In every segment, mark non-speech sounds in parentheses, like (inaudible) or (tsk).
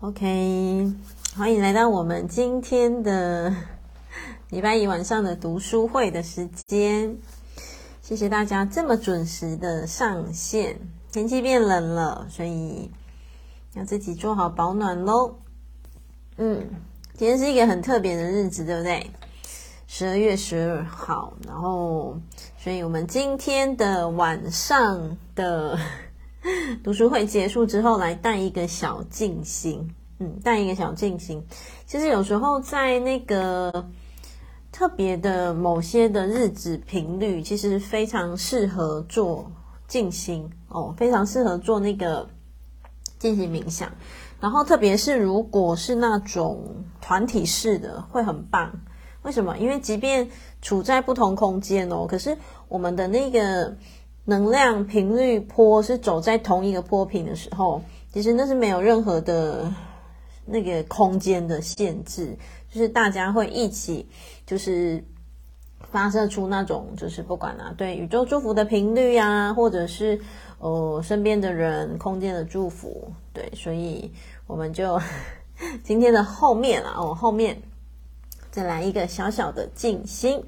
OK，欢迎来到我们今天的 (laughs) 礼拜一晚上的读书会的时间。谢谢大家这么准时的上线。天气变冷了，所以要自己做好保暖喽。嗯，今天是一个很特别的日子，对不对？十二月十二号，然后，所以我们今天的晚上的。(laughs) 读书会结束之后，来带一个小静心。嗯，带一个小静心。其实有时候在那个特别的某些的日子频率，其实非常适合做静心哦，非常适合做那个进行冥想。然后特别是如果是那种团体式的，会很棒。为什么？因为即便处在不同空间哦，可是我们的那个。能量频率波是走在同一个波频的时候，其实那是没有任何的那个空间的限制，就是大家会一起，就是发射出那种，就是不管啊，对宇宙祝福的频率啊，或者是呃身边的人空间的祝福，对，所以我们就 (laughs) 今天的后面啊，哦后面再来一个小小的静心。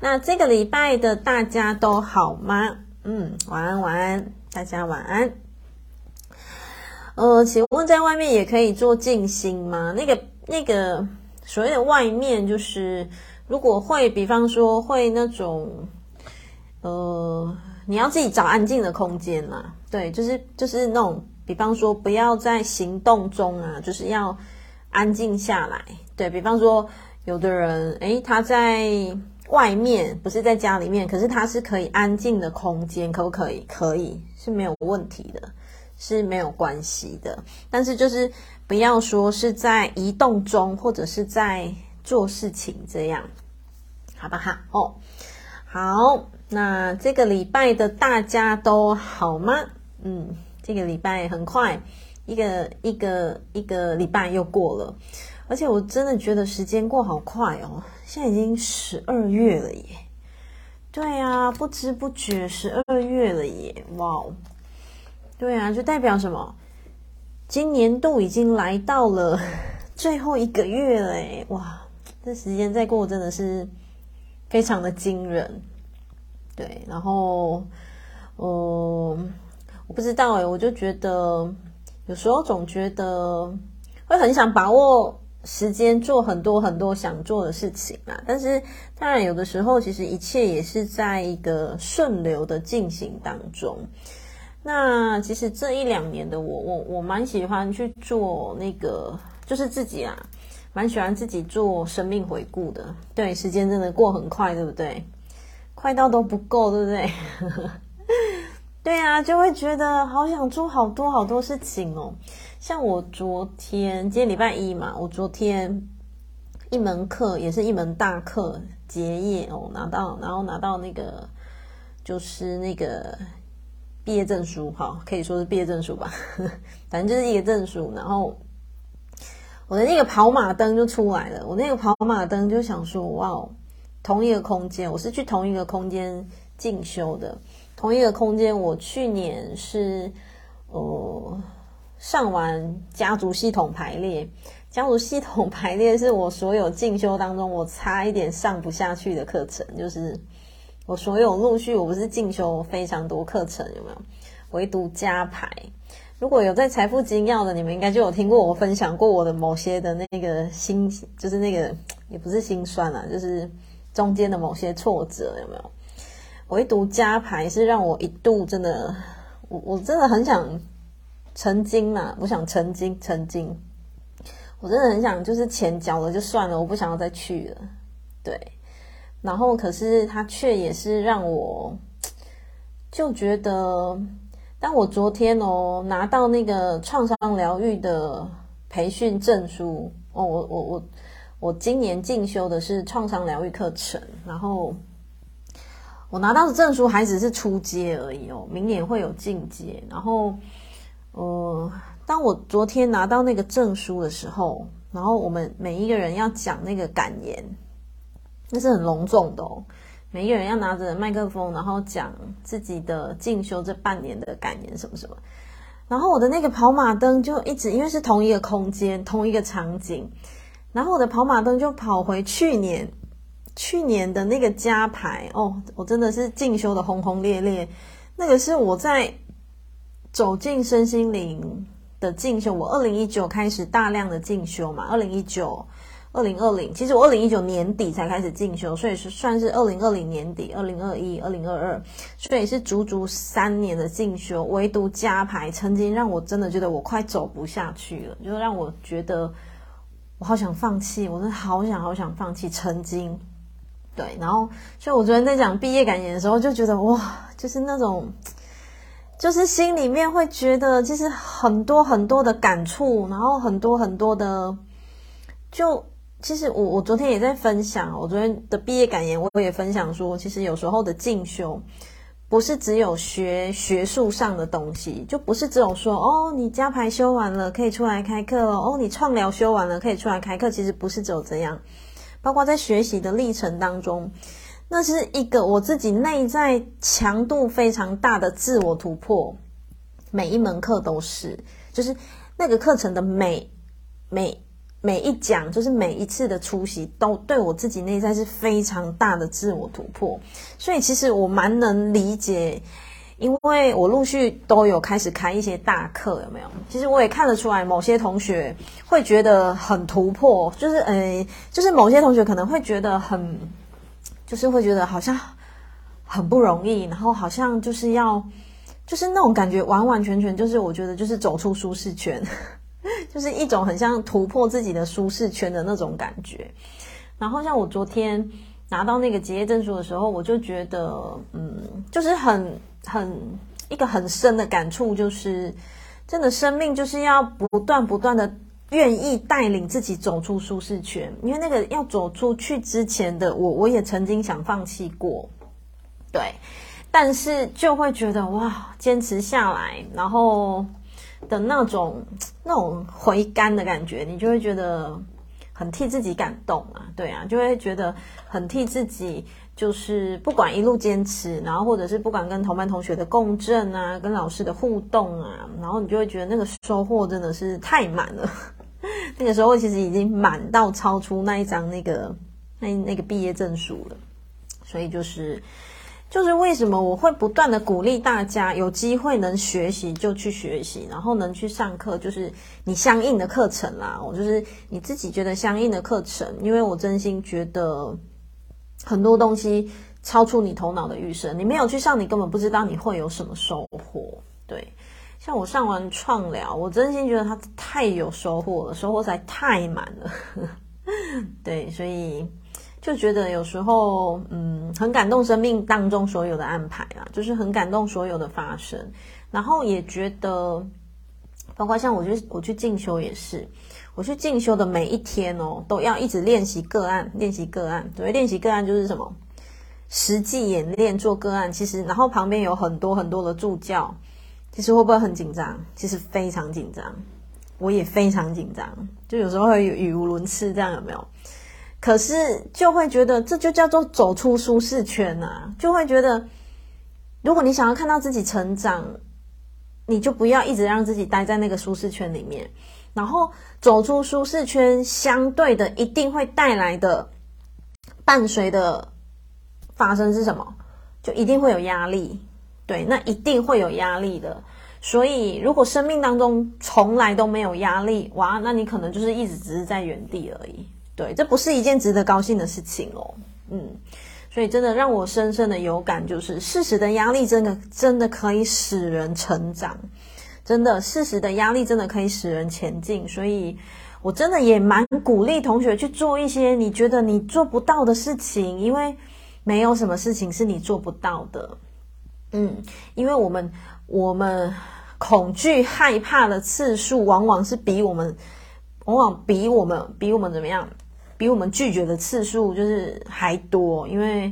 那这个礼拜的大家都好吗？嗯，晚安，晚安，大家晚安。呃，请问在外面也可以做静心吗？那个，那个所谓的外面，就是如果会，比方说会那种，呃，你要自己找安静的空间啦。对，就是就是那种，比方说不要在行动中啊，就是要安静下来。对，比方说，有的人，诶，他在。外面不是在家里面，可是它是可以安静的空间，可不可以？可以，是没有问题的，是没有关系的。但是就是不要说是在移动中，或者是在做事情这样，好不好？哦，好，那这个礼拜的大家都好吗？嗯，这个礼拜很快，一个一个一个礼拜又过了。而且我真的觉得时间过好快哦，现在已经十二月了耶！对啊，不知不觉十二月了耶！哇哦，对啊，就代表什么？今年度已经来到了 (laughs) 最后一个月了！哇，这时间再过真的是非常的惊人。对，然后，呃，我不知道哎，我就觉得有时候总觉得会很想把握。时间做很多很多想做的事情啊，但是当然有的时候其实一切也是在一个顺流的进行当中。那其实这一两年的我，我我蛮喜欢去做那个，就是自己啊，蛮喜欢自己做生命回顾的。对，时间真的过很快，对不对？快到都不够，对不对？(laughs) 对啊，就会觉得好想做好多好多事情哦。像我昨天，今天礼拜一嘛，我昨天一门课也是一门大课结业哦，拿到，然后拿到那个就是那个毕业证书，哈，可以说是毕业证书吧，(laughs) 反正就是一个证书。然后我的那个跑马灯就出来了，我那个跑马灯就想说，哇，同一个空间，我是去同一个空间进修的，同一个空间，我去年是呃。上完家族系统排列，家族系统排列是我所有进修当中我差一点上不下去的课程，就是我所有陆续，我不是进修非常多课程，有没有？唯独家排，如果有在财富精要的，你们应该就有听过我分享过我的某些的那个心，就是那个也不是心酸啊，就是中间的某些挫折，有没有？唯独家排是让我一度真的，我我真的很想。曾经嘛，我想曾经，曾经，我真的很想，就是钱交了就算了，我不想要再去了。对，然后可是他却也是让我 (tsk) 就觉得，当我昨天哦拿到那个创伤疗愈的培训证书哦，我我我我今年进修的是创伤疗愈课程，然后我拿到的证书还只是初阶而已哦，明年会有进阶，然后。呃，当我昨天拿到那个证书的时候，然后我们每一个人要讲那个感言，那是很隆重的哦。每一个人要拿着麦克风，然后讲自己的进修这半年的感言什么什么。然后我的那个跑马灯就一直因为是同一个空间、同一个场景，然后我的跑马灯就跑回去年去年的那个加排哦，我真的是进修的轰轰烈烈。那个是我在走进身心灵的进修，我二零一九开始大量的进修嘛，二零一九。二零二零，其实我二零一九年底才开始进修，所以是算是二零二零年底，二零二一、二零二二，所以是足足三年的进修。唯独加排曾经让我真的觉得我快走不下去了，就让我觉得我好想放弃，我真的好想好想放弃。曾经，对，然后所以我昨天在讲毕业感言的时候，就觉得哇，就是那种，就是心里面会觉得其实很多很多的感触，然后很多很多的就。其实我我昨天也在分享，我昨天的毕业感言，我也分享说，其实有时候的进修，不是只有学学术上的东西，就不是只有说哦，你加排修完了可以出来开课，哦，你创疗修完了可以出来开课，其实不是只有这样，包括在学习的历程当中，那是一个我自己内在强度非常大的自我突破，每一门课都是，就是那个课程的每每。每一讲就是每一次的出席，都对我自己内在是非常大的自我突破，所以其实我蛮能理解，因为我陆续都有开始开一些大课，有没有？其实我也看得出来，某些同学会觉得很突破，就是呃，就是某些同学可能会觉得很，就是会觉得好像很不容易，然后好像就是要，就是那种感觉，完完全全就是我觉得就是走出舒适圈。(laughs) 就是一种很像突破自己的舒适圈的那种感觉。然后像我昨天拿到那个结业证书的时候，我就觉得，嗯，就是很很一个很深的感触，就是真的生命就是要不断不断的愿意带领自己走出舒适圈。因为那个要走出去之前的我，我也曾经想放弃过，对，但是就会觉得哇，坚持下来，然后。的那种那种回甘的感觉，你就会觉得很替自己感动啊，对啊，就会觉得很替自己，就是不管一路坚持，然后或者是不管跟同班同学的共振啊，跟老师的互动啊，然后你就会觉得那个收获真的是太满了，(laughs) 那个时候其实已经满到超出那一张那个那那个毕业证书了，所以就是。就是为什么我会不断的鼓励大家有机会能学习就去学习，然后能去上课，就是你相应的课程啦。我就是你自己觉得相应的课程，因为我真心觉得很多东西超出你头脑的预设，你没有去上，你根本不知道你会有什么收获。对，像我上完创疗，我真心觉得它太有收获了，收获实在太满了。(laughs) 对，所以。就觉得有时候，嗯，很感动生命当中所有的安排啊，就是很感动所有的发生，然后也觉得，包括像我去我去进修也是，我去进修的每一天哦，都要一直练习个案，练习个案，对，练习个案就是什么，实际演练做个案，其实然后旁边有很多很多的助教，其实会不会很紧张？其实非常紧张，我也非常紧张，就有时候会语无伦次，这样有没有？可是就会觉得这就叫做走出舒适圈啊，就会觉得，如果你想要看到自己成长，你就不要一直让自己待在那个舒适圈里面，然后走出舒适圈，相对的一定会带来的伴随的发生是什么？就一定会有压力，对，那一定会有压力的。所以如果生命当中从来都没有压力，哇，那你可能就是一直只是在原地而已。对，这不是一件值得高兴的事情哦。嗯，所以真的让我深深的有感，就是事实的压力真的真的可以使人成长，真的事实的压力真的可以使人前进。所以我真的也蛮鼓励同学去做一些你觉得你做不到的事情，因为没有什么事情是你做不到的。嗯，因为我们我们恐惧害怕的次数，往往是比我们往往比我们比我们怎么样？比我们拒绝的次数就是还多，因为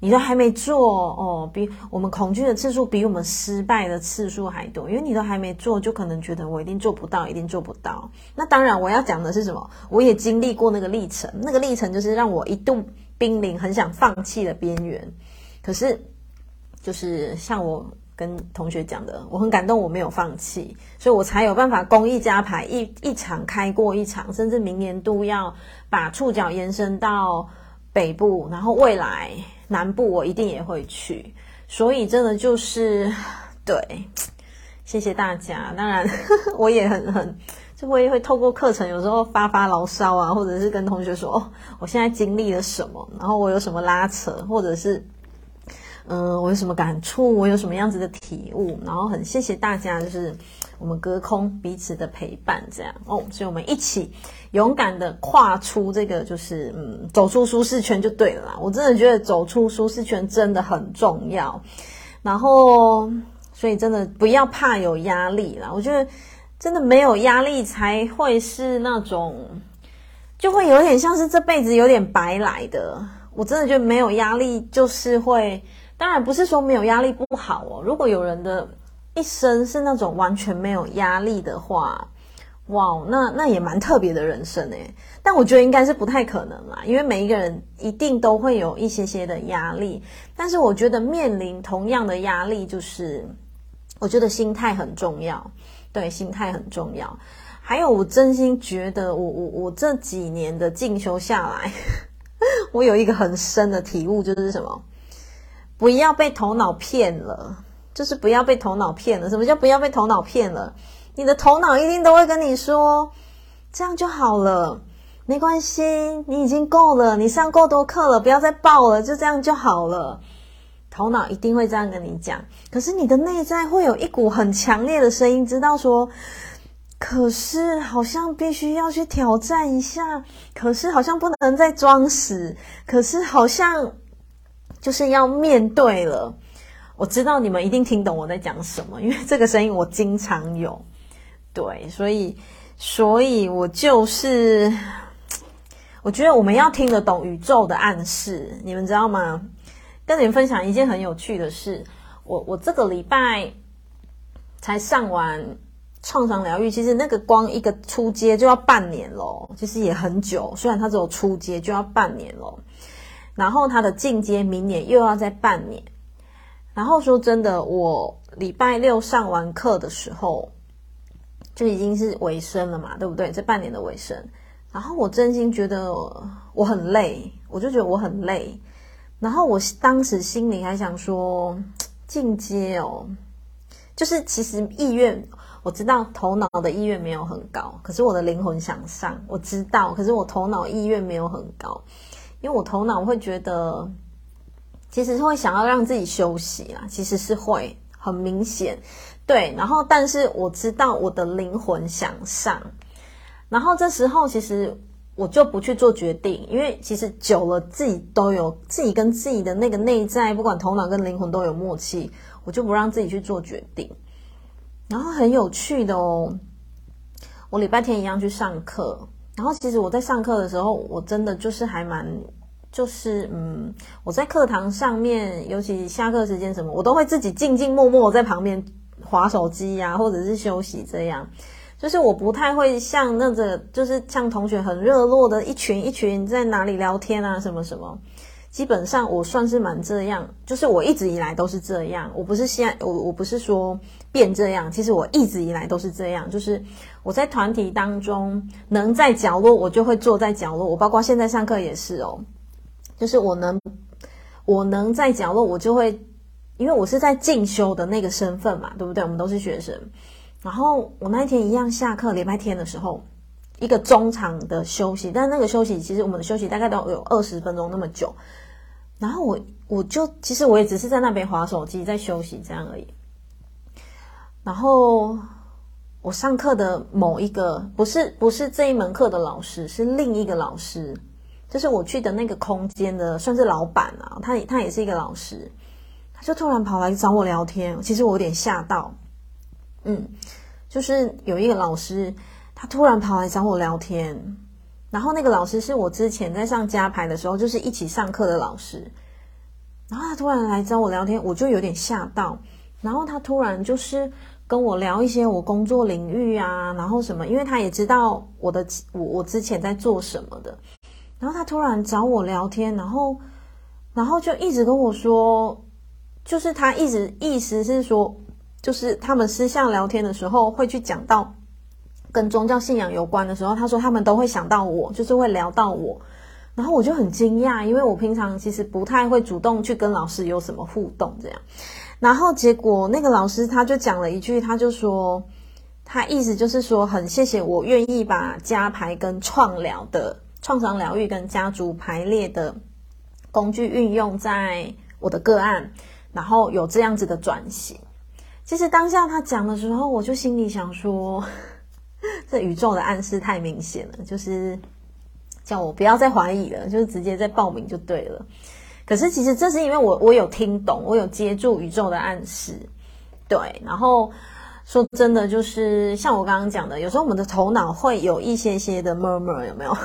你都还没做哦，比我们恐惧的次数比我们失败的次数还多，因为你都还没做，就可能觉得我一定做不到，一定做不到。那当然，我要讲的是什么？我也经历过那个历程，那个历程就是让我一度濒临很想放弃的边缘。可是，就是像我跟同学讲的，我很感动，我没有放弃，所以我才有办法公益加牌一一场开过一场，甚至明年度要把触角延伸到北部，然后未来南部我一定也会去，所以真的就是对，谢谢大家。当然 (laughs) 我也很很就会会透过课程，有时候发发牢骚啊，或者是跟同学说哦，我现在经历了什么，然后我有什么拉扯，或者是。嗯，我有什么感触？我有什么样子的体悟？然后很谢谢大家，就是我们隔空彼此的陪伴，这样哦，所以我们一起勇敢的跨出这个，就是嗯，走出舒适圈就对了啦。我真的觉得走出舒适圈真的很重要。然后，所以真的不要怕有压力啦。我觉得真的没有压力才会是那种，就会有点像是这辈子有点白来的。我真的觉得没有压力就是会。当然不是说没有压力不好哦。如果有人的一生是那种完全没有压力的话，哇，那那也蛮特别的人生诶。但我觉得应该是不太可能啦，因为每一个人一定都会有一些些的压力。但是我觉得面临同样的压力，就是我觉得心态很重要。对，心态很重要。还有，我真心觉得我，我我我这几年的进修下来，(laughs) 我有一个很深的体悟，就是什么？不要被头脑骗了，就是不要被头脑骗了。什么叫不要被头脑骗了？你的头脑一定都会跟你说，这样就好了，没关系，你已经够了，你上够多课了，不要再报了，就这样就好了。头脑一定会这样跟你讲，可是你的内在会有一股很强烈的声音，知道说，可是好像必须要去挑战一下，可是好像不能再装死，可是好像。就是要面对了，我知道你们一定听懂我在讲什么，因为这个声音我经常有，对，所以，所以我就是，我觉得我们要听得懂宇宙的暗示，你们知道吗？跟你们分享一件很有趣的事，我我这个礼拜才上完创伤疗愈，其实那个光一个初阶就要半年咯，其实也很久，虽然它只有初阶就要半年咯。然后他的进阶明年又要再半年，然后说真的，我礼拜六上完课的时候，就已经是尾声了嘛，对不对？这半年的尾声，然后我真心觉得我很累，我就觉得我很累，然后我当时心里还想说，进阶哦，就是其实意愿，我知道头脑的意愿没有很高，可是我的灵魂想上，我知道，可是我头脑意愿没有很高。因为我头脑会觉得，其实是会想要让自己休息啦，其实是会很明显，对。然后，但是我知道我的灵魂想上，然后这时候其实我就不去做决定，因为其实久了自己都有自己跟自己的那个内在，不管头脑跟灵魂都有默契，我就不让自己去做决定。然后很有趣的哦，我礼拜天一样去上课，然后其实我在上课的时候，我真的就是还蛮。就是嗯，我在课堂上面，尤其下课时间什么，我都会自己静静默默在旁边划手机呀、或者是休息这样。就是我不太会像那个，就是像同学很热络的一群一群在哪里聊天啊，什么什么。基本上我算是蛮这样，就是我一直以来都是这样。我不是现，我我不是说变这样，其实我一直以来都是这样。就是我在团体当中能在角落，我就会坐在角落。我包括现在上课也是哦。就是我能，我能在角落，我就会，因为我是在进修的那个身份嘛，对不对？我们都是学生。然后我那一天一样下课，礼拜天的时候，一个中场的休息，但那个休息其实我们的休息大概都有二十分钟那么久。然后我我就其实我也只是在那边划手机，在休息这样而已。然后我上课的某一个不是不是这一门课的老师，是另一个老师。就是我去的那个空间的，算是老板啊，他他也是一个老师，他就突然跑来找我聊天，其实我有点吓到，嗯，就是有一个老师，他突然跑来找我聊天，然后那个老师是我之前在上加排的时候，就是一起上课的老师，然后他突然来找我聊天，我就有点吓到，然后他突然就是跟我聊一些我工作领域啊，然后什么，因为他也知道我的我我之前在做什么的。然后他突然找我聊天，然后，然后就一直跟我说，就是他一直意思是说，就是他们私下聊天的时候会去讲到跟宗教信仰有关的时候，他说他们都会想到我，就是会聊到我。然后我就很惊讶，因为我平常其实不太会主动去跟老师有什么互动这样。然后结果那个老师他就讲了一句，他就说，他意思就是说很谢谢我愿意把家排跟创疗的创伤疗愈跟家族排列的工具运用在我的个案，然后有这样子的转型。其实当下他讲的时候，我就心里想说，(laughs) 这宇宙的暗示太明显了，就是。叫我不要再怀疑了，就是直接再报名就对了。可是其实这是因为我我有听懂，我有接住宇宙的暗示，对。然后说真的，就是像我刚刚讲的，有时候我们的头脑会有一些些的 murmur，有没有？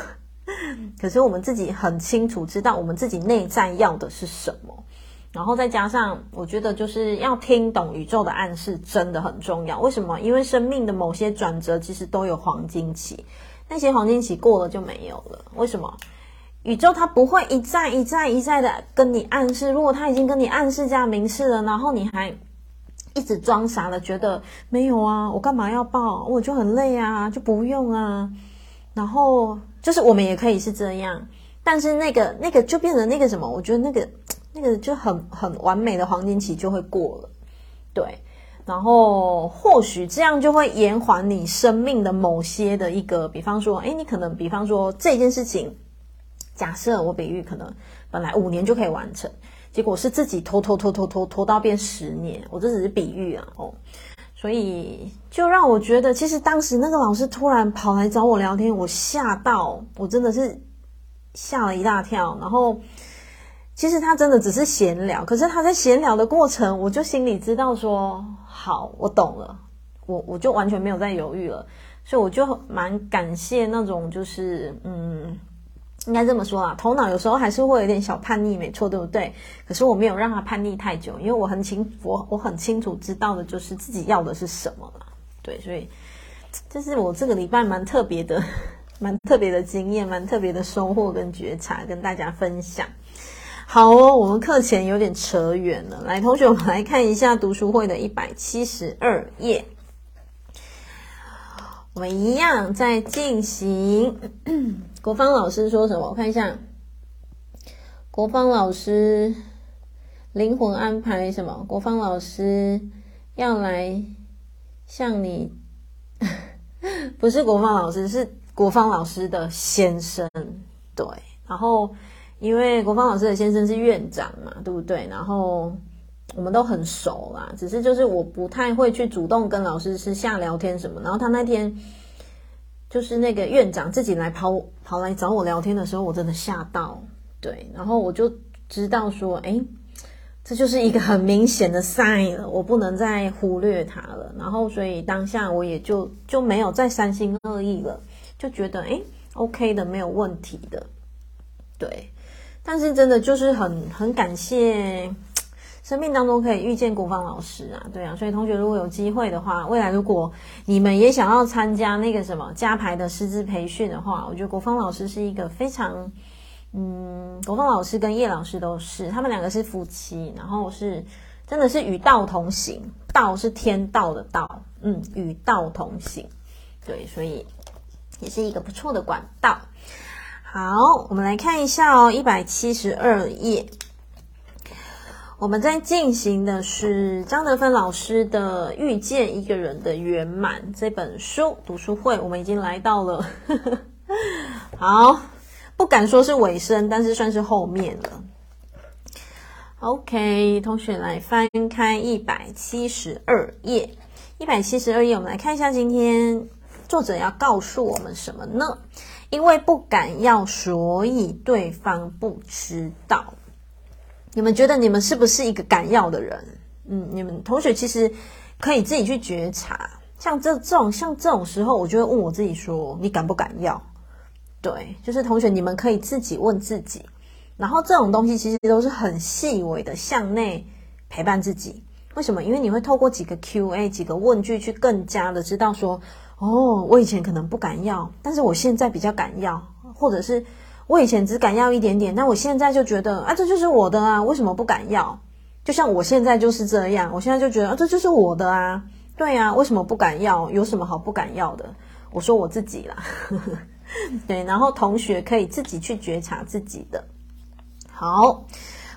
(laughs) 可是我们自己很清楚知道我们自己内在要的是什么。然后再加上，我觉得就是要听懂宇宙的暗示真的很重要。为什么？因为生命的某些转折其实都有黄金期。那些黄金期过了就没有了，为什么？宇宙它不会一再一再一再的跟你暗示，如果它已经跟你暗示加明示了，然后你还一直装傻的觉得没有啊，我干嘛要报？我就很累啊，就不用啊。然后就是我们也可以是这样，但是那个那个就变成那个什么？我觉得那个那个就很很完美的黄金期就会过了，对。然后或许这样就会延缓你生命的某些的一个，比方说，诶，你可能比方说这件事情，假设我比喻可能本来五年就可以完成，结果是自己拖拖拖拖拖拖到变十年，我这只是比喻啊，哦，所以就让我觉得，其实当时那个老师突然跑来找我聊天，我吓到，我真的是吓了一大跳，然后。其实他真的只是闲聊，可是他在闲聊的过程，我就心里知道说，好，我懂了，我我就完全没有再犹豫了，所以我就蛮感谢那种就是，嗯，应该这么说啊，头脑有时候还是会有点小叛逆，没错，对不对？可是我没有让他叛逆太久，因为我很清，我我很清楚知道的就是自己要的是什么嘛，对，所以这是我这个礼拜蛮特别的，(laughs) 蛮特别的经验，蛮特别的收获跟觉察，跟大家分享。好哦，我们课前有点扯远了。来，同学，我们来看一下读书会的一百七十二页。我们一样在进行。国芳老师说什么？我看一下。国芳老师灵魂安排什么？国芳老师要来向你，(laughs) 不是国芳老师，是国芳老师的先生。对，然后。因为国芳老师的先生是院长嘛，对不对？然后我们都很熟啦，只是就是我不太会去主动跟老师私下聊天什么。然后他那天就是那个院长自己来跑跑来找我聊天的时候，我真的吓到。对，然后我就知道说，诶，这就是一个很明显的 sign 了，我不能再忽略他了。然后所以当下我也就就没有再三心二意了，就觉得诶，OK 的，没有问题的，对。但是真的就是很很感谢，生命当中可以遇见国芳老师啊，对啊，所以同学如果有机会的话，未来如果你们也想要参加那个什么加排的师资培训的话，我觉得国芳老师是一个非常，嗯，国芳老师跟叶老师都是，他们两个是夫妻，然后是真的是与道同行，道是天道的道，嗯，与道同行，对，所以也是一个不错的管道。好，我们来看一下哦，一百七十二页，我们在进行的是张德芬老师的《遇见一个人的圆满》这本书读书会，我们已经来到了，(laughs) 好，不敢说是尾声，但是算是后面了。OK，同学来翻开一百七十二页，一百七十二页，我们来看一下今天作者要告诉我们什么呢？因为不敢要，所以对方不知道。你们觉得你们是不是一个敢要的人？嗯，你们同学其实可以自己去觉察。像这这种像这种时候，我就会问我自己说：你敢不敢要？对，就是同学，你们可以自己问自己。然后这种东西其实都是很细微的，向内陪伴自己。为什么？因为你会透过几个 Q&A、几个问句，去更加的知道说。哦，我以前可能不敢要，但是我现在比较敢要，或者是我以前只敢要一点点，但我现在就觉得啊，这就是我的啊，为什么不敢要？就像我现在就是这样，我现在就觉得啊，这就是我的啊，对啊，为什么不敢要？有什么好不敢要的？我说我自己啦，(laughs) 对，然后同学可以自己去觉察自己的。好，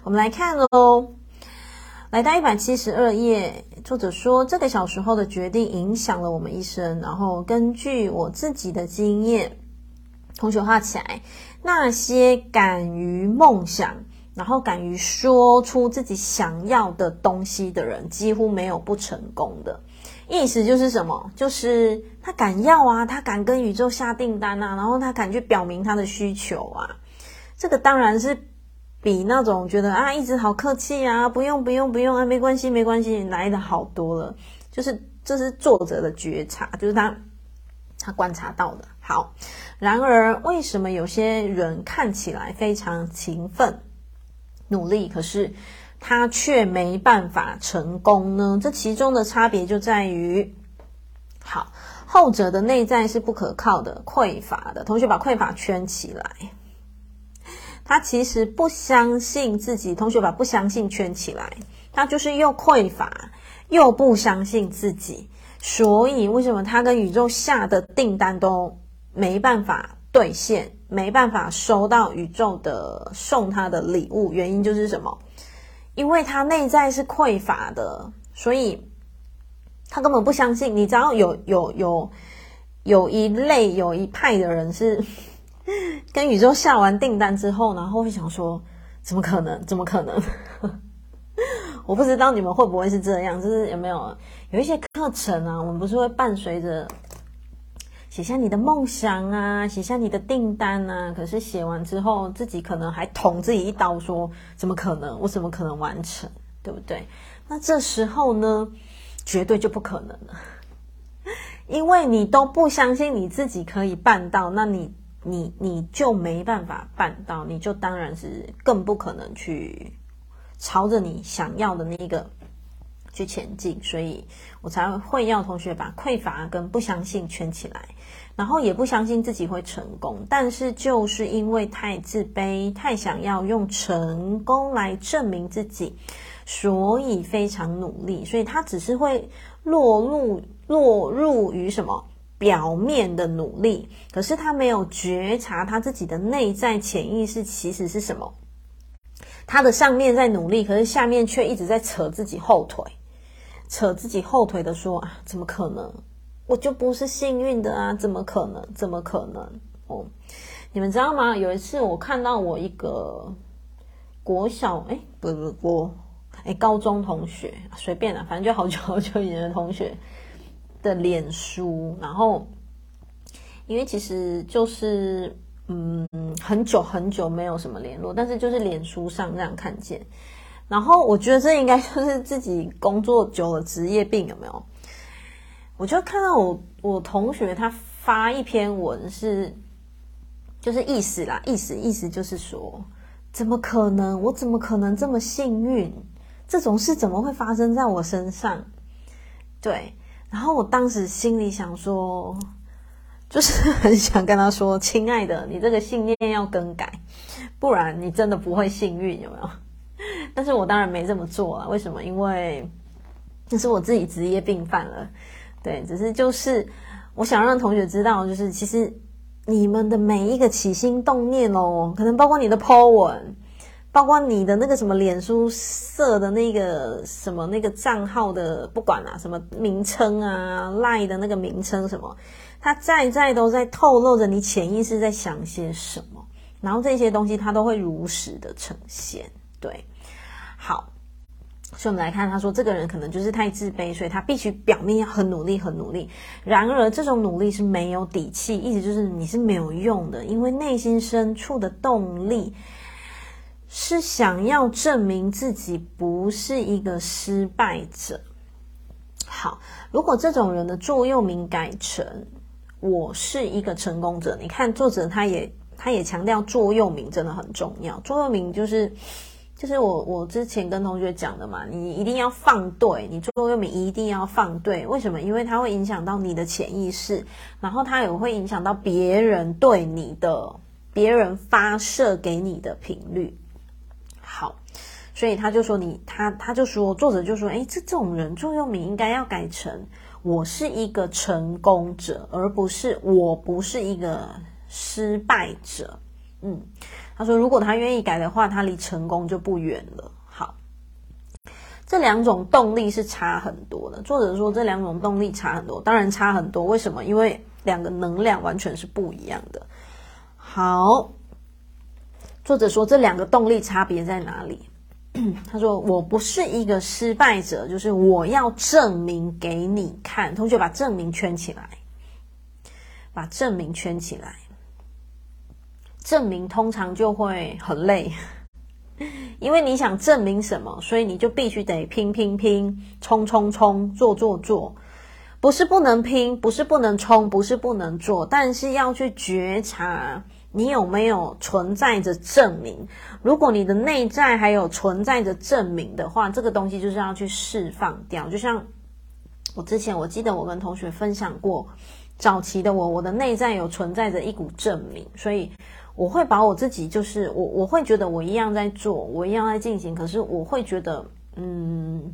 我们来看喽。来到一百七十二页，作者说，这个小时候的决定影响了我们一生。然后根据我自己的经验，同学画起来，那些敢于梦想，然后敢于说出自己想要的东西的人，几乎没有不成功的。意思就是什么？就是他敢要啊，他敢跟宇宙下订单啊，然后他敢去表明他的需求啊。这个当然是。比那种觉得啊，一直好客气啊，不用不用不用啊，没关系没关系，来的好多了。就是这是作者的觉察，就是他他观察到的。好，然而为什么有些人看起来非常勤奋努力，可是他却没办法成功呢？这其中的差别就在于，好，后者的内在是不可靠的、匮乏的。同学把匮乏圈起来。他其实不相信自己，同学把不相信圈起来，他就是又匮乏又不相信自己，所以为什么他跟宇宙下的订单都没办法兑现，没办法收到宇宙的送他的礼物？原因就是什么？因为他内在是匮乏的，所以他根本不相信。你知道有有有有一类有一派的人是。(laughs) 跟宇宙下完订单之后，然后会想说：怎么可能？怎么可能？(laughs) 我不知道你们会不会是这样，就是有没有有一些课程啊，我们不是会伴随着写下你的梦想啊，写下你的订单啊，可是写完之后，自己可能还捅自己一刀，说：怎么可能？我怎么可能完成？对不对？那这时候呢，绝对就不可能了，(laughs) 因为你都不相信你自己可以办到，那你。你你就没办法办到，你就当然是更不可能去朝着你想要的那个去前进，所以我才会要同学把匮乏跟不相信圈起来，然后也不相信自己会成功，但是就是因为太自卑，太想要用成功来证明自己，所以非常努力，所以他只是会落入落入于什么？表面的努力，可是他没有觉察他自己的内在潜意识其实是什么？他的上面在努力，可是下面却一直在扯自己后腿，扯自己后腿的说啊，怎么可能？我就不是幸运的啊，怎么可能？怎么可能？哦，你们知道吗？有一次我看到我一个国小，哎，不不国，哎，高中同学，随便啦，反正就好久好久以前的同学。的脸书，然后因为其实就是嗯很久很久没有什么联络，但是就是脸书上这样看见，然后我觉得这应该就是自己工作久了职业病有没有？我就看到我我同学他发一篇文是就是意思啦，意思意思就是说，怎么可能？我怎么可能这么幸运？这种事怎么会发生在我身上？对。然后我当时心里想说，就是很想跟他说：“亲爱的，你这个信念要更改，不然你真的不会幸运，有没有？”但是我当然没这么做啊。为什么？因为这是我自己职业病犯了。对，只是就是我想让同学知道，就是其实你们的每一个起心动念哦，可能包括你的 po 文。包括你的那个什么脸书设的那个什么那个账号的，不管啊，什么名称啊赖的那个名称什么，它在在都在透露着你潜意识在想些什么，然后这些东西它都会如实的呈现。对，好，所以我们来看，他说这个人可能就是太自卑，所以他必须表面要很努力，很努力。然而这种努力是没有底气，意思就是你是没有用的，因为内心深处的动力。是想要证明自己不是一个失败者。好，如果这种人的座右铭改成“我是一个成功者”，你看作者他也他也强调座右铭真的很重要。座右铭就是就是我我之前跟同学讲的嘛，你一定要放对，你座右铭一定要放对。为什么？因为它会影响到你的潜意识，然后它也会影响到别人对你的别人发射给你的频率。好，所以他就说你他他就说作者就说，诶，这这种人座右铭应该要改成我是一个成功者，而不是我不是一个失败者。嗯，他说如果他愿意改的话，他离成功就不远了。好，这两种动力是差很多的。作者说这两种动力差很多，当然差很多。为什么？因为两个能量完全是不一样的。好，作者说这两个动力差别在哪里？(clears throat) 他说：“我不是一个失败者，就是我要证明给你看。”同学把证明圈起来，把证明圈起来。证明通常就会很累，(laughs) 因为你想证明什么，所以你就必须得拼拼拼，冲冲冲，做做做。不是不能拼，不是不能冲，不是不能做，但是要去觉察你有没有存在着证明。如果你的内在还有存在着证明的话，这个东西就是要去释放掉。就像我之前，我记得我跟同学分享过，早期的我，我的内在有存在着一股证明，所以。我会把我自己，就是我，我会觉得我一样在做，我一样在进行，可是我会觉得，嗯，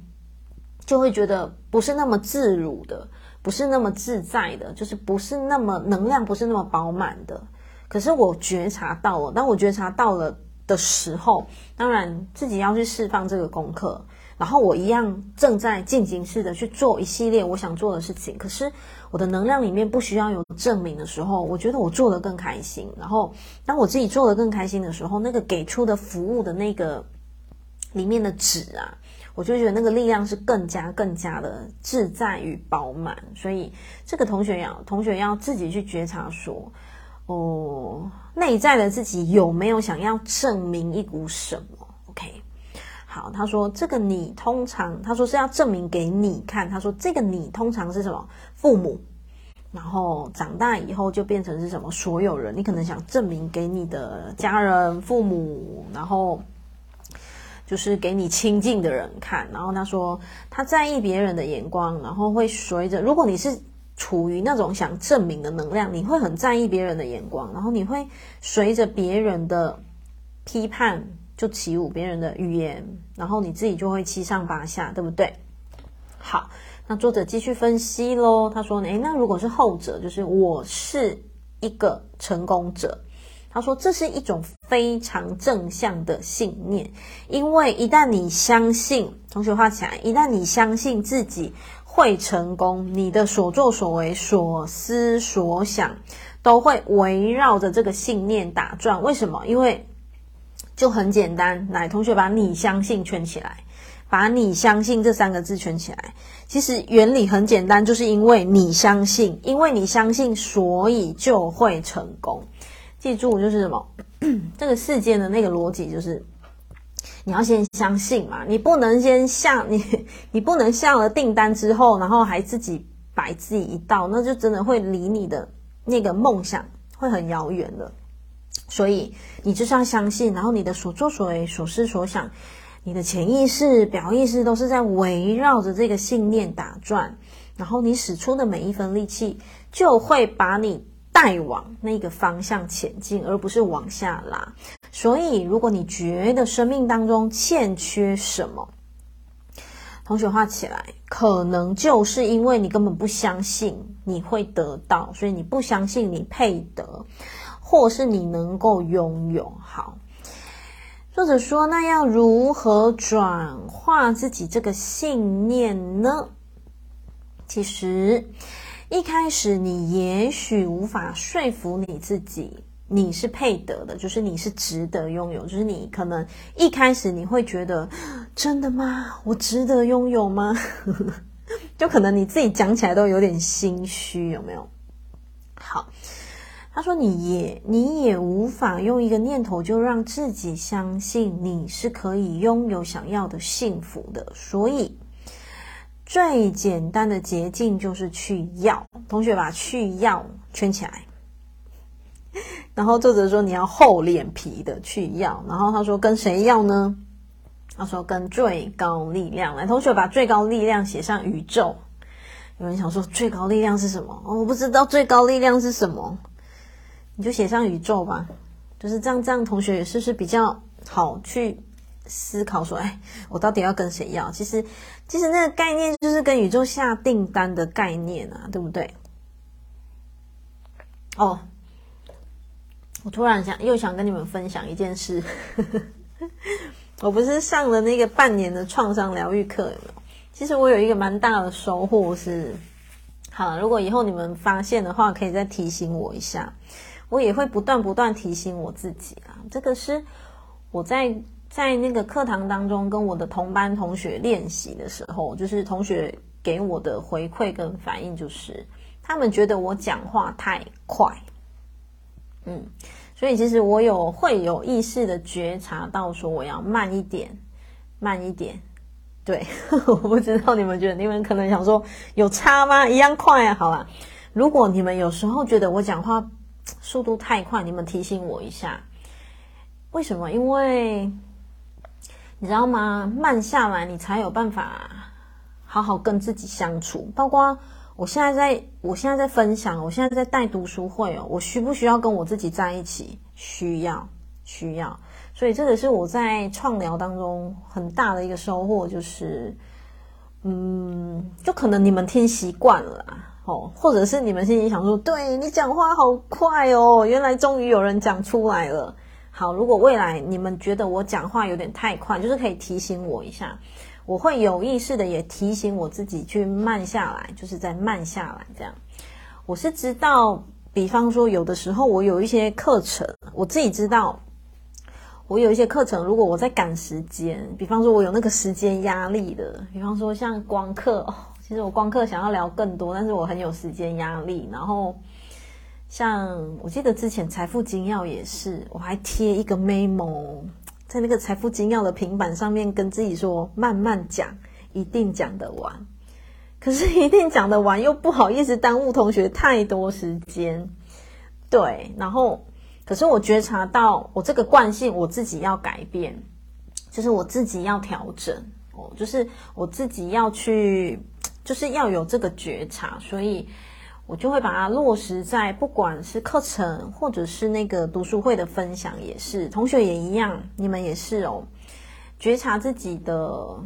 就会觉得不是那么自如的，不是那么自在的，就是不是那么能量，不是那么饱满的。可是我觉察到了，当我觉察到了的时候，当然自己要去释放这个功课。然后我一样正在进行式的去做一系列我想做的事情，可是我的能量里面不需要有证明的时候，我觉得我做得更开心。然后当我自己做得更开心的时候，那个给出的服务的那个里面的纸啊，我就觉得那个力量是更加更加的自在与饱满。所以这个同学要同学要自己去觉察说，哦，内在的自己有没有想要证明一股什么？OK。好，他说这个你通常，他说是要证明给你看。他说这个你通常是什么？父母，然后长大以后就变成是什么？所有人。你可能想证明给你的家人、父母，然后就是给你亲近的人看。然后他说他在意别人的眼光，然后会随着，如果你是处于那种想证明的能量，你会很在意别人的眼光，然后你会随着别人的批判。就起舞别人的语言，然后你自己就会七上八下，对不对？好，那作者继续分析喽。他说：“诶，那如果是后者，就是我是一个成功者。”他说：“这是一种非常正向的信念，因为一旦你相信，同学画起来，一旦你相信自己会成功，你的所作所为、所思所想都会围绕着这个信念打转。为什么？因为。”就很简单，来，同学把你相信圈起来，把你相信这三个字圈起来。其实原理很简单，就是因为你相信，因为你相信，所以就会成功。记住，就是什么？(clears throat) 这个世界的那个逻辑就是，你要先相信嘛，你不能先下 (laughs) 你，你不能下了订单之后，然后还自己摆自己一道，那就真的会离你的那个梦想会很遥远的。所以你就是要相信，然后你的所作所为、所思所想，你的潜意识、表意识都是在围绕着这个信念打转，然后你使出的每一分力气就会把你带往那个方向前进，而不是往下拉。所以，如果你觉得生命当中欠缺什么，同学画起来，可能就是因为你根本不相信你会得到，所以你不相信你配得。或是你能够拥有好，作者说，那要如何转化自己这个信念呢？其实一开始你也许无法说服你自己，你是配得的，就是你是值得拥有，就是你可能一开始你会觉得，真的吗？我值得拥有吗？(laughs) 就可能你自己讲起来都有点心虚，有没有？好。他说：“你也，你也无法用一个念头就让自己相信你是可以拥有想要的幸福的。所以，最简单的捷径就是去要。同学把去要圈起来。(laughs) 然后作者说你要厚脸皮的去要。然后他说跟谁要呢？他说跟最高力量。来，同学把最高力量写上宇宙。有人想说最高力量是什么？哦，我不知道最高力量是什么。”你就写上宇宙吧，就是这样，这样同学也是是比较好去思考说，哎，我到底要跟谁要？其实，其实那个概念就是跟宇宙下订单的概念啊，对不对？哦，我突然想又想跟你们分享一件事，(laughs) 我不是上了那个半年的创伤疗愈课有没有？其实我有一个蛮大的收获是，好了，如果以后你们发现的话，可以再提醒我一下，我也会不断不断提醒我自己啊，这个是我在。在那个课堂当中，跟我的同班同学练习的时候，就是同学给我的回馈跟反应，就是他们觉得我讲话太快，嗯，所以其实我有会有意识的觉察到，说我要慢一点，慢一点。对，(laughs) 我不知道你们觉得，你们可能想说有差吗？一样快啊，好啦，如果你们有时候觉得我讲话速度太快，你们提醒我一下，为什么？因为。你知道吗？慢下来，你才有办法好好跟自己相处。包括我现在在，我现在在分享，我现在在带读书会哦。我需不需要跟我自己在一起？需要，需要。所以这个是我在创疗当中很大的一个收获，就是，嗯，就可能你们听习惯了或者是你们心里想说，对，你讲话好快哦，原来终于有人讲出来了。好，如果未来你们觉得我讲话有点太快，就是可以提醒我一下，我会有意识的也提醒我自己去慢下来，就是再慢下来这样。我是知道，比方说有的时候我有一些课程，我自己知道，我有一些课程，如果我在赶时间，比方说我有那个时间压力的，比方说像光课，其实我光课想要聊更多，但是我很有时间压力，然后。像我记得之前财富精要也是，我还贴一个 memo 在那个财富精要的平板上面，跟自己说慢慢讲，一定讲得完。可是一定讲得完，又不好意思耽误同学太多时间。对，然后可是我觉察到我这个惯性，我自己要改变，就是我自己要调整哦，就是我自己要去，就是要有这个觉察，所以。我就会把它落实在，不管是课程或者是那个读书会的分享，也是同学也一样，你们也是哦。觉察自己的，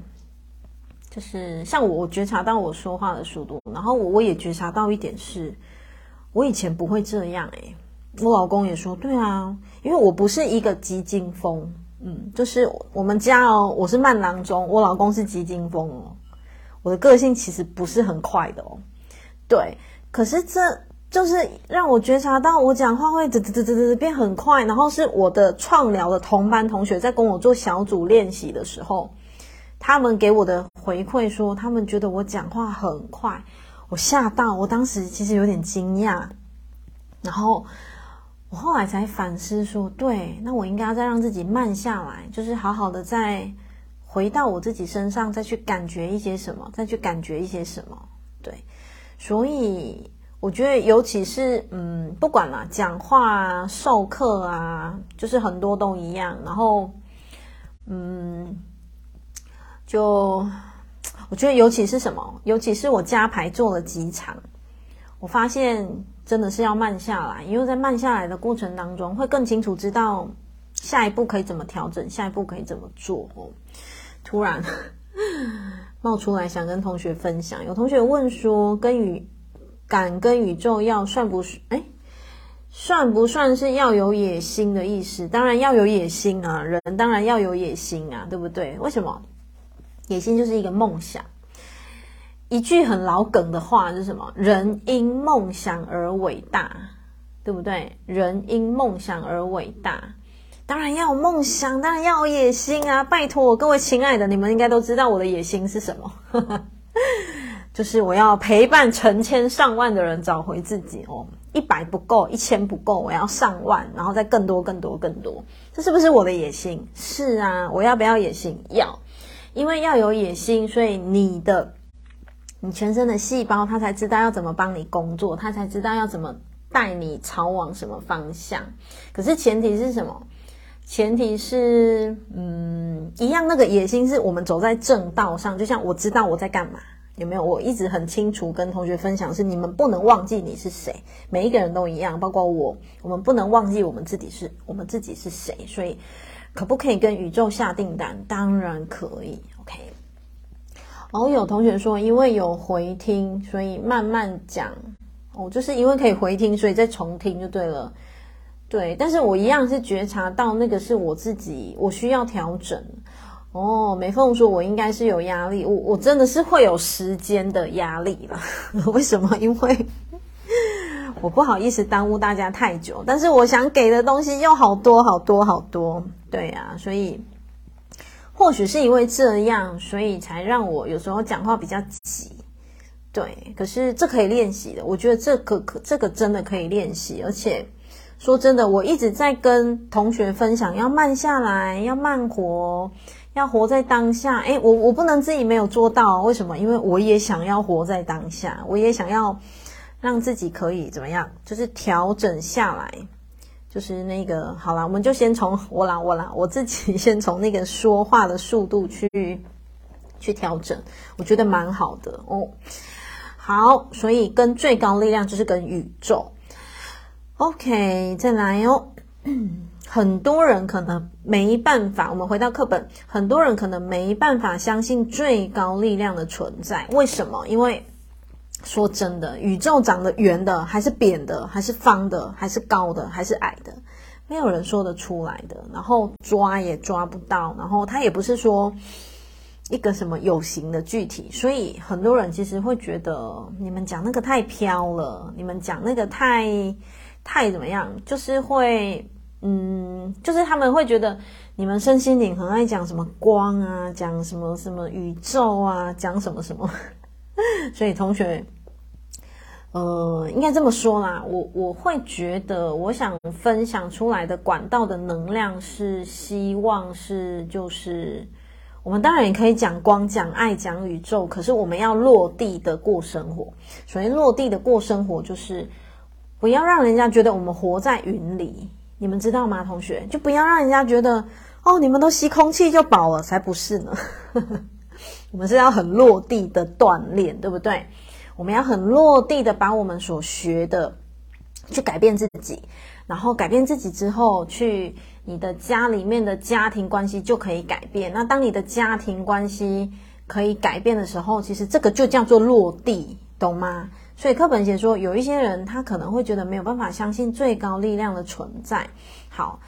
就是像我，我觉察到我说话的速度，然后我我也觉察到一点是，我以前不会这样诶。我老公也说，对啊，因为我不是一个急惊风，嗯，就是我们家哦，我是慢郎中，我老公是急惊风哦。我的个性其实不是很快的哦，对。可是这就是让我觉察到，我讲话会变很快，然后是我的创疗的同班同学在跟我做小组练习的时候，他们给我的回馈说，他们觉得我讲话很快，我吓到，我当时其实有点惊讶，然后我后来才反思说，对，那我应该要再让自己慢下来，就是好好的再回到我自己身上，再去感觉一些什么，再去感觉一些什么，对。所以我觉得，尤其是嗯，不管啦，讲话啊、授课啊，就是很多都一样。然后，嗯，就我觉得，尤其是什么？尤其是我加牌做了几场，我发现真的是要慢下来，因为在慢下来的过程当中，会更清楚知道下一步可以怎么调整，下一步可以怎么做。哦，突然。(laughs) 冒出来想跟同学分享，有同学问说，跟宇敢跟宇宙要算不算？哎，算不算是要有野心的意思？当然要有野心啊，人当然要有野心啊，对不对？为什么？野心就是一个梦想。一句很老梗的话是什么？人因梦想而伟大，对不对？人因梦想而伟大。当然要有梦想，当然要有野心啊！拜托各位亲爱的，你们应该都知道我的野心是什么，(laughs) 就是我要陪伴成千上万的人找回自己哦。一百不够，一千不够，我要上万，然后再更多、更多、更多。这是不是我的野心？是啊，我要不要野心？要，因为要有野心，所以你的你全身的细胞，它才知道要怎么帮你工作，它才知道要怎么带你朝往什么方向。可是前提是什么？前提是，嗯，一样，那个野心是我们走在正道上，就像我知道我在干嘛，有没有？我一直很清楚跟同学分享，是你们不能忘记你是谁，每一个人都一样，包括我，我们不能忘记我们自己是我们自己是谁。所以，可不可以跟宇宙下订单？当然可以。OK。然后有同学说，因为有回听，所以慢慢讲。哦，就是因为可以回听，所以再重听就对了。对，但是我一样是觉察到那个是我自己，我需要调整。哦，美凤说，我应该是有压力，我我真的是会有时间的压力了。(laughs) 为什么？因为 (laughs) 我不好意思耽误大家太久，但是我想给的东西又好多好多好多。对啊，所以或许是因为这样，所以才让我有时候讲话比较急。对，可是这可以练习的，我觉得这个可这个真的可以练习，而且。说真的，我一直在跟同学分享，要慢下来，要慢活，要活在当下。诶，我我不能自己没有做到，为什么？因为我也想要活在当下，我也想要让自己可以怎么样，就是调整下来，就是那个好啦，我们就先从我啦，我啦，我自己 (laughs) 先从那个说话的速度去去调整，我觉得蛮好的哦。好，所以跟最高力量就是跟宇宙。OK，再来哦。(clears throat) 很多人可能没办法，我们回到课本，很多人可能没办法相信最高力量的存在。为什么？因为说真的，宇宙长得圆的，还是扁的，还是方的，还是高的，还是矮的，没有人说得出来的。然后抓也抓不到，然后它也不是说一个什么有形的具体。所以很多人其实会觉得，你们讲那个太飘了，你们讲那个太。太怎么样？就是会，嗯，就是他们会觉得你们身心灵很爱讲什么光啊，讲什么什么宇宙啊，讲什么什么。(laughs) 所以同学，呃，应该这么说啦，我我会觉得，我想分享出来的管道的能量是希望是就是，我们当然也可以讲光、讲爱、讲宇宙，可是我们要落地的过生活。所以落地的过生活就是。不要让人家觉得我们活在云里，你们知道吗，同学？就不要让人家觉得哦，你们都吸空气就饱了，才不是呢。(laughs) 我们是要很落地的锻炼，对不对？我们要很落地的把我们所学的去改变自己，然后改变自己之后，去你的家里面的家庭关系就可以改变。那当你的家庭关系可以改变的时候，其实这个就叫做落地，懂吗？所以课本写说，有一些人他可能会觉得没有办法相信最高力量的存在。好，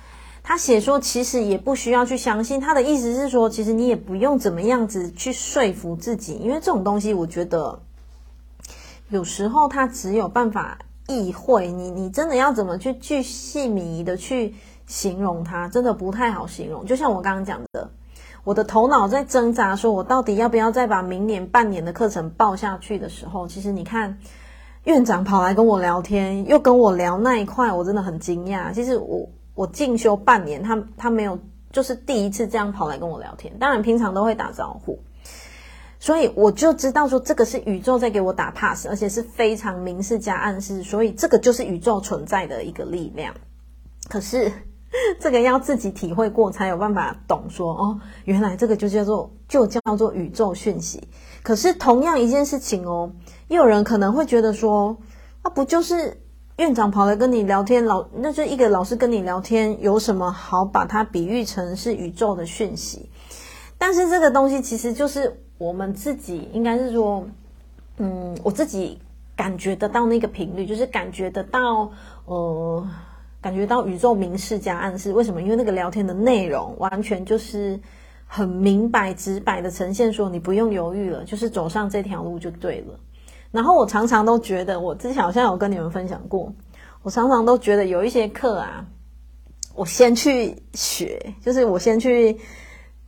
他写说其实也不需要去相信。他的意思是说，其实你也不用怎么样子去说服自己，因为这种东西，我觉得有时候他只有办法意会。你你真的要怎么去巨细迷的去形容它，真的不太好形容。就像我刚刚讲的，我的头脑在挣扎，说我到底要不要再把明年半年的课程报下去的时候，其实你看。院长跑来跟我聊天，又跟我聊那一块，我真的很惊讶。其实我我进修半年，他他没有，就是第一次这样跑来跟我聊天。当然平常都会打招呼，所以我就知道说这个是宇宙在给我打 pass，而且是非常明示加暗示，所以这个就是宇宙存在的一个力量。可是 (laughs) 这个要自己体会过才有办法懂说哦，原来这个就叫做就叫做宇宙讯息。可是同样一件事情哦。也有人可能会觉得说，那、不就是院长跑来跟你聊天，老那就一个老师跟你聊天，有什么好把它比喻成是宇宙的讯息？但是这个东西其实就是我们自己，应该是说，嗯，我自己感觉得到那个频率，就是感觉得到，呃，感觉到宇宙明示加暗示。为什么？因为那个聊天的内容完全就是很明白直白的呈现，说你不用犹豫了，就是走上这条路就对了。然后我常常都觉得，我之前好像有跟你们分享过，我常常都觉得有一些课啊，我先去学，就是我先去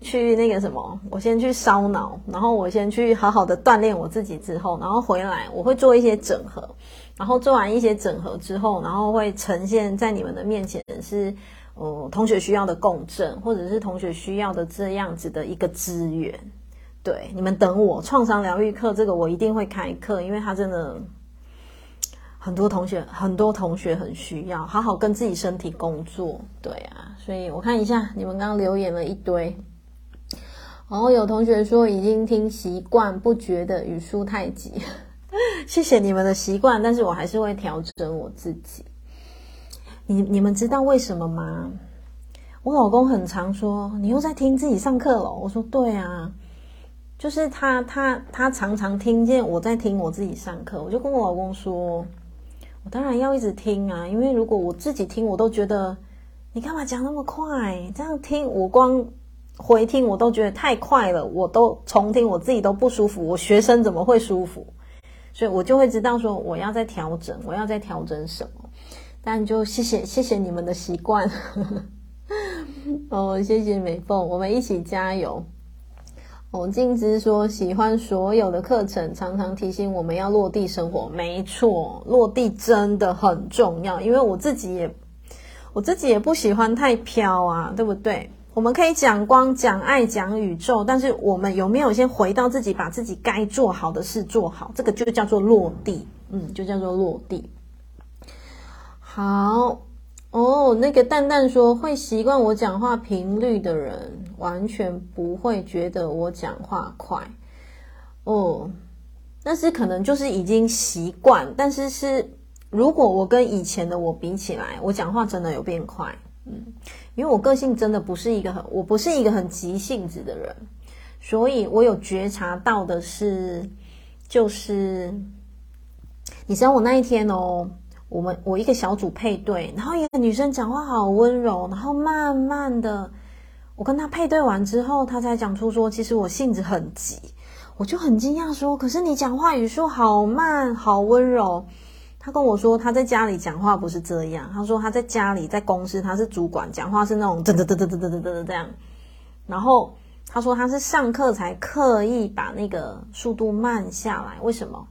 去那个什么，我先去烧脑，然后我先去好好的锻炼我自己之后，然后回来我会做一些整合，然后做完一些整合之后，然后会呈现在你们的面前是，呃，同学需要的共振，或者是同学需要的这样子的一个资源。对，你们等我创伤疗愈课，这个我一定会开课，因为他真的很多同学，很多同学很需要好好跟自己身体工作。对啊，所以我看一下你们刚刚留言了一堆，然后有同学说已经听习惯，不觉得语速太急，(laughs) 谢谢你们的习惯，但是我还是会调整我自己。你你们知道为什么吗？我老公很常说：“你又在听自己上课了。”我说：“对啊，就是他他他常常听见我在听我自己上课。”我就跟我老公说：“我当然要一直听啊，因为如果我自己听，我都觉得你干嘛讲那么快？这样听我光回听我都觉得太快了，我都重听我自己都不舒服，我学生怎么会舒服？所以我就会知道说我要再调整，我要再调整什么。但就谢谢谢谢你们的习惯。(laughs) ”哦，谢谢美凤，我们一起加油。哦，静之说喜欢所有的课程，常常提醒我们要落地生活。没错，落地真的很重要，因为我自己也，我自己也不喜欢太飘啊，对不对？我们可以讲光、讲爱、讲宇宙，但是我们有没有先回到自己，把自己该做好的事做好？这个就叫做落地，嗯，就叫做落地。好。哦，那个蛋蛋说会习惯我讲话频率的人，完全不会觉得我讲话快。哦，那是可能就是已经习惯，但是是如果我跟以前的我比起来，我讲话真的有变快。嗯，因为我个性真的不是一个很，我不是一个很急性子的人，所以我有觉察到的是，就是你知道我那一天哦。我们我一个小组配对，然后一个女生讲话好温柔，然后慢慢的，我跟她配对完之后，她才讲出说，其实我性子很急，我就很惊讶说，可是你讲话语速好慢，好温柔。他跟我说他在家里讲话不是这样，他说他在家里在公司他是主管，讲话是那种噔噔噔噔噔噔噔噔这样。然后他说他是上课才刻意把那个速度慢下来，为什么？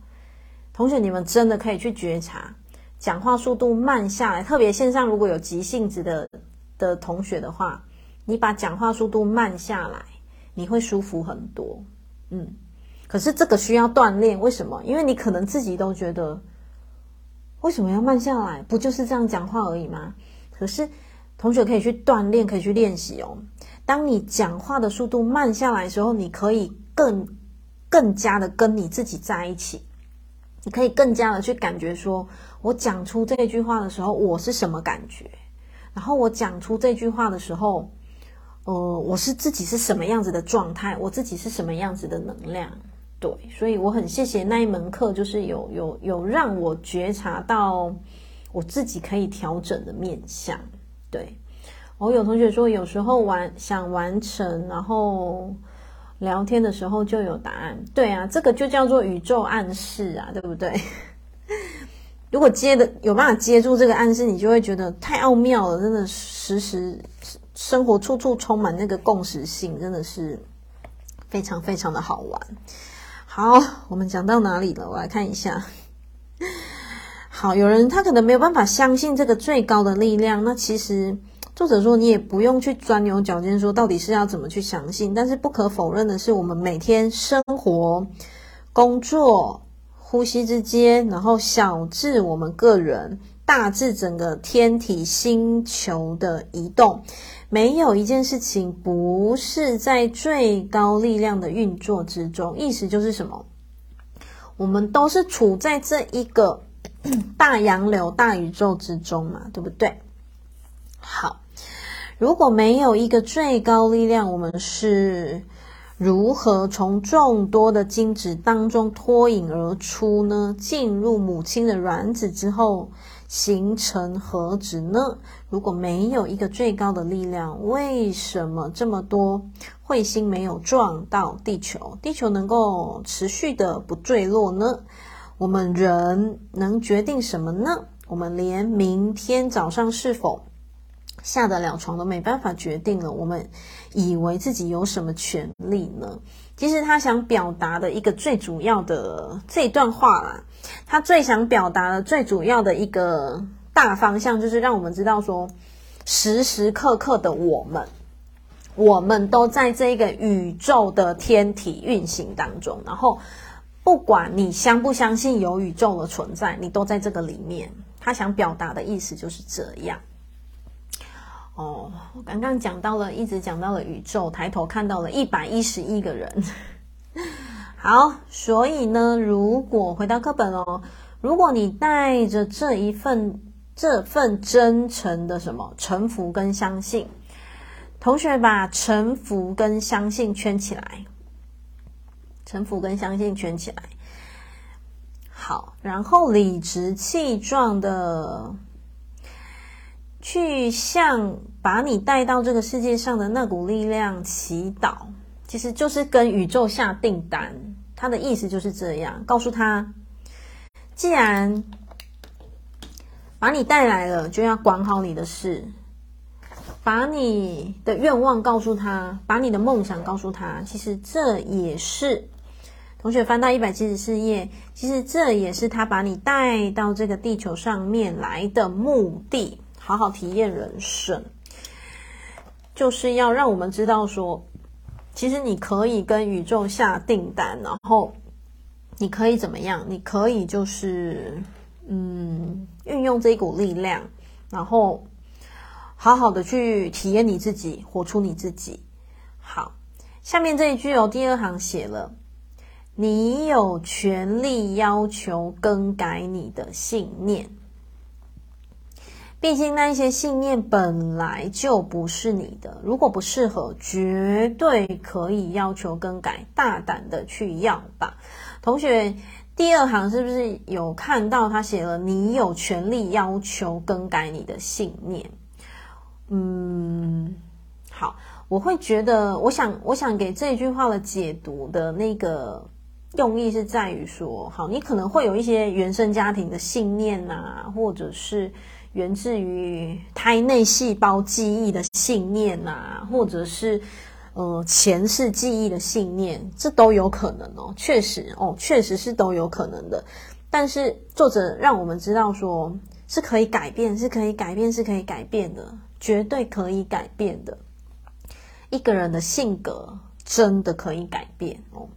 同学，你们真的可以去觉察，讲话速度慢下来，特别线上如果有急性子的的同学的话，你把讲话速度慢下来，你会舒服很多。嗯，可是这个需要锻炼，为什么？因为你可能自己都觉得，为什么要慢下来？不就是这样讲话而已吗？可是同学可以去锻炼，可以去练习哦。当你讲话的速度慢下来的时候，你可以更更加的跟你自己在一起。你可以更加的去感觉说，我讲出这句话的时候，我是什么感觉？然后我讲出这句话的时候，呃，我是自己是什么样子的状态？我自己是什么样子的能量？对，所以我很谢谢那一门课，就是有有有让我觉察到我自己可以调整的面向。对，我有同学说，有时候完想完成，然后。聊天的时候就有答案，对啊，这个就叫做宇宙暗示啊，对不对？(laughs) 如果接的有办法接住这个暗示，你就会觉得太奥妙了，真的时时生活处处充满那个共识性，真的是非常非常的好玩。好，我们讲到哪里了？我来看一下。好，有人他可能没有办法相信这个最高的力量，那其实。作者说：“你也不用去钻牛角尖，说到底是要怎么去相信。但是不可否认的是，我们每天生活、工作、呼吸之间，然后小至我们个人，大至整个天体星球的移动，没有一件事情不是在最高力量的运作之中。意思就是什么？我们都是处在这一个 (clears throat) 大洋流、大宇宙之中嘛，对不对？好。”如果没有一个最高力量，我们是如何从众多的精子当中脱颖而出呢？进入母亲的卵子之后，形成何止呢？如果没有一个最高的力量，为什么这么多彗星没有撞到地球？地球能够持续的不坠落呢？我们人能决定什么呢？我们连明天早上是否下得了床都没办法决定了，我们以为自己有什么权利呢？其实他想表达的一个最主要的这段话啦，他最想表达的最主要的一个大方向，就是让我们知道说，时时刻刻的我们，我们都在这个宇宙的天体运行当中，然后不管你相不相信有宇宙的存在，你都在这个里面。他想表达的意思就是这样。哦，我刚刚讲到了，一直讲到了宇宙，抬头看到了一百一十亿个人。(laughs) 好，所以呢，如果回到课本哦，如果你带着这一份这份真诚的什么臣服跟相信，同学把臣服跟相信圈起来，臣服跟相信圈起来。好，然后理直气壮的去向把你带到这个世界上的那股力量祈祷，其实就是跟宇宙下订单。他的意思就是这样，告诉他，既然把你带来了，就要管好你的事，把你的愿望告诉他，把你的梦想告诉他，其实这也是。同学翻到一百七十四页，其实这也是他把你带到这个地球上面来的目的，好好体验人生，就是要让我们知道说，其实你可以跟宇宙下订单，然后你可以怎么样？你可以就是嗯，运用这一股力量，然后好好的去体验你自己，活出你自己。好，下面这一句哦，第二行写了。你有权利要求更改你的信念，毕竟那一些信念本来就不是你的，如果不适合，绝对可以要求更改，大胆的去要吧。同学，第二行是不是有看到他写了？你有权利要求更改你的信念。嗯，好，我会觉得，我想，我想给这句话的解读的那个。用意是在于说，好，你可能会有一些原生家庭的信念、啊，或者是源自于胎内细胞记忆的信念、啊，或者是呃前世记忆的信念，这都有可能哦。确实哦，确实是都有可能的。但是作者让我们知道说，是可以改变，是可以改变，是可以改变的，绝对可以改变的。一个人的性格真的可以改变哦。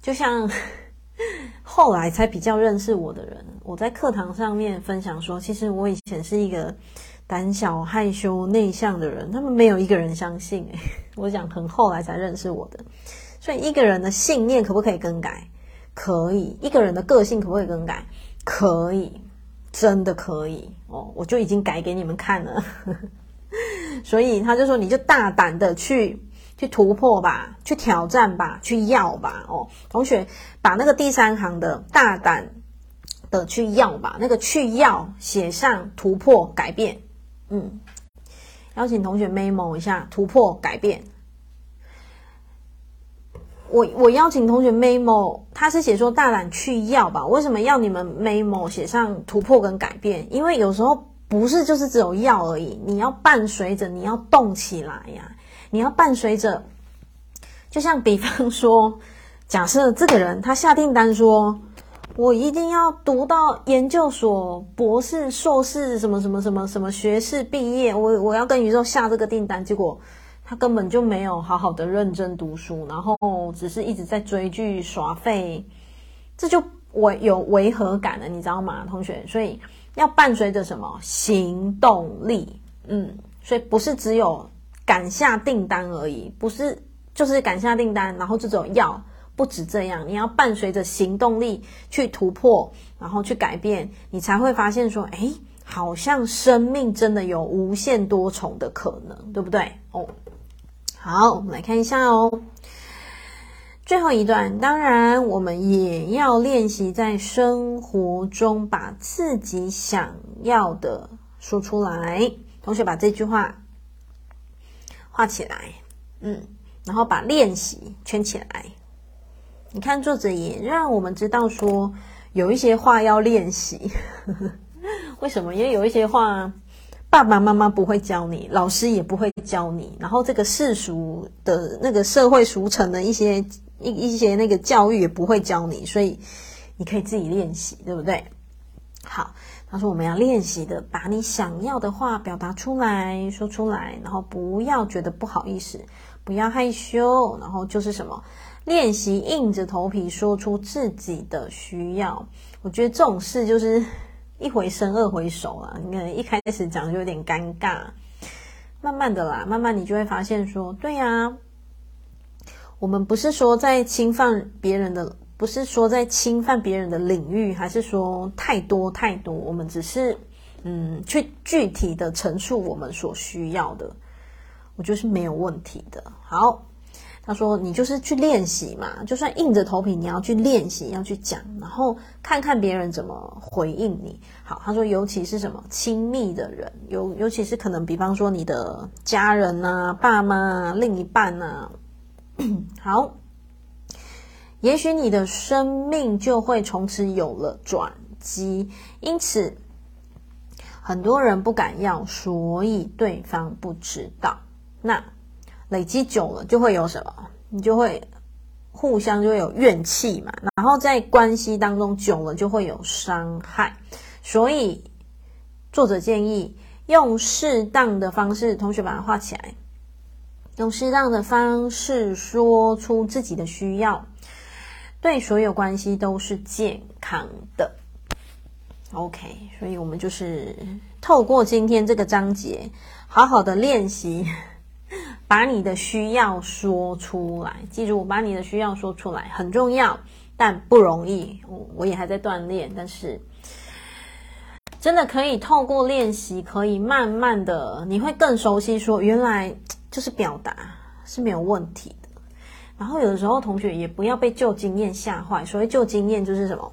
就像 (laughs) 后来才比较认识我的人，我在课堂上面分享说，其实我以前是一个胆小、害羞、内向的人，他们没有一个人相信。诶，(laughs) 我讲很后来才认识我的，所以一个人的信念可不可以更改？可以。一个人的个性可不可以更改？可以，真的可以哦！我就已经改给你们看了。(laughs) 所以他就说，你就大胆的去。去突破吧，去挑战吧，去要吧哦，同学把那个第三行的大胆的去要吧，那个去要写上突破改变，嗯，邀请同学 memo 一下突破改变。我我邀请同学 memo，他是写说大胆去要吧，为什么要你们 memo 写上突破跟改变？因为有时候不是就是只有要而已，你要伴随着你要动起来呀。你要伴随着，就像比方说，(laughs) 假设这个人他下订单说，我一定要读到研究所、博士、硕士，什么什么什么什么学士毕业，我我要跟宇宙下这个订单，结果他根本就没有好好的认真读书，然后只是一直在追剧耍废，这就违有违和感了，你知道吗，同学？所以要伴随着什么行动力？嗯，所以不是只有。敢下订单而已，不是就是敢下订单，然后这种要不止这样，你要伴随着行动力去突破，然后去改变，你才会发现说，诶，好像生命真的有无限多重的可能，对不对？哦，好，我们来看一下哦，最后一段，当然我们也要练习在生活中把自己想要的说出来。同学把这句话。画起来，嗯，然后把练习圈起来。你看，作者也让我们知道说，有一些话要练习。(laughs) 为什么？因为有一些话，爸爸妈妈不会教你，老师也不会教你，然后这个世俗的那个社会俗成的一些一一些那个教育也不会教你，所以你可以自己练习，对不对？好。他说：“我们要练习的，把你想要的话表达出来，说出来，然后不要觉得不好意思，不要害羞，然后就是什么，练习硬着头皮说出自己的需要。我觉得这种事就是一回生二回熟啊，你看一开始讲就有点尴尬，慢慢的啦，慢慢你就会发现说，对呀，我们不是说在侵犯别人的。”不是说在侵犯别人的领域，还是说太多太多？我们只是嗯，去具体的陈述我们所需要的。我觉得是没有问题的。好。他说：“你就是去练习嘛，就算硬着头皮，你要去练习，要去讲，然后看看别人怎么回应你。”好，他说：“尤其是什么亲密的人，尤尤其是可能，比方说你的家人啊、爸妈啊、另一半啊。好，也许你的生命就会从此有了转机。因此，很多人不敢要，所以对方不知道。那。”累积久了就会有什么？你就会互相就会有怨气嘛，然后在关系当中久了就会有伤害。所以作者建议用适当的方式，同学把它画起来，用适当的方式说出自己的需要，对所有关系都是健康的。OK，所以我们就是透过今天这个章节，好好的练习。把你的需要说出来，记住，我把你的需要说出来很重要，但不容易。我我也还在锻炼，但是真的可以透过练习，可以慢慢的，你会更熟悉。说原来就是表达是没有问题。然后有的时候同学也不要被旧经验吓坏。所谓旧经验就是什么？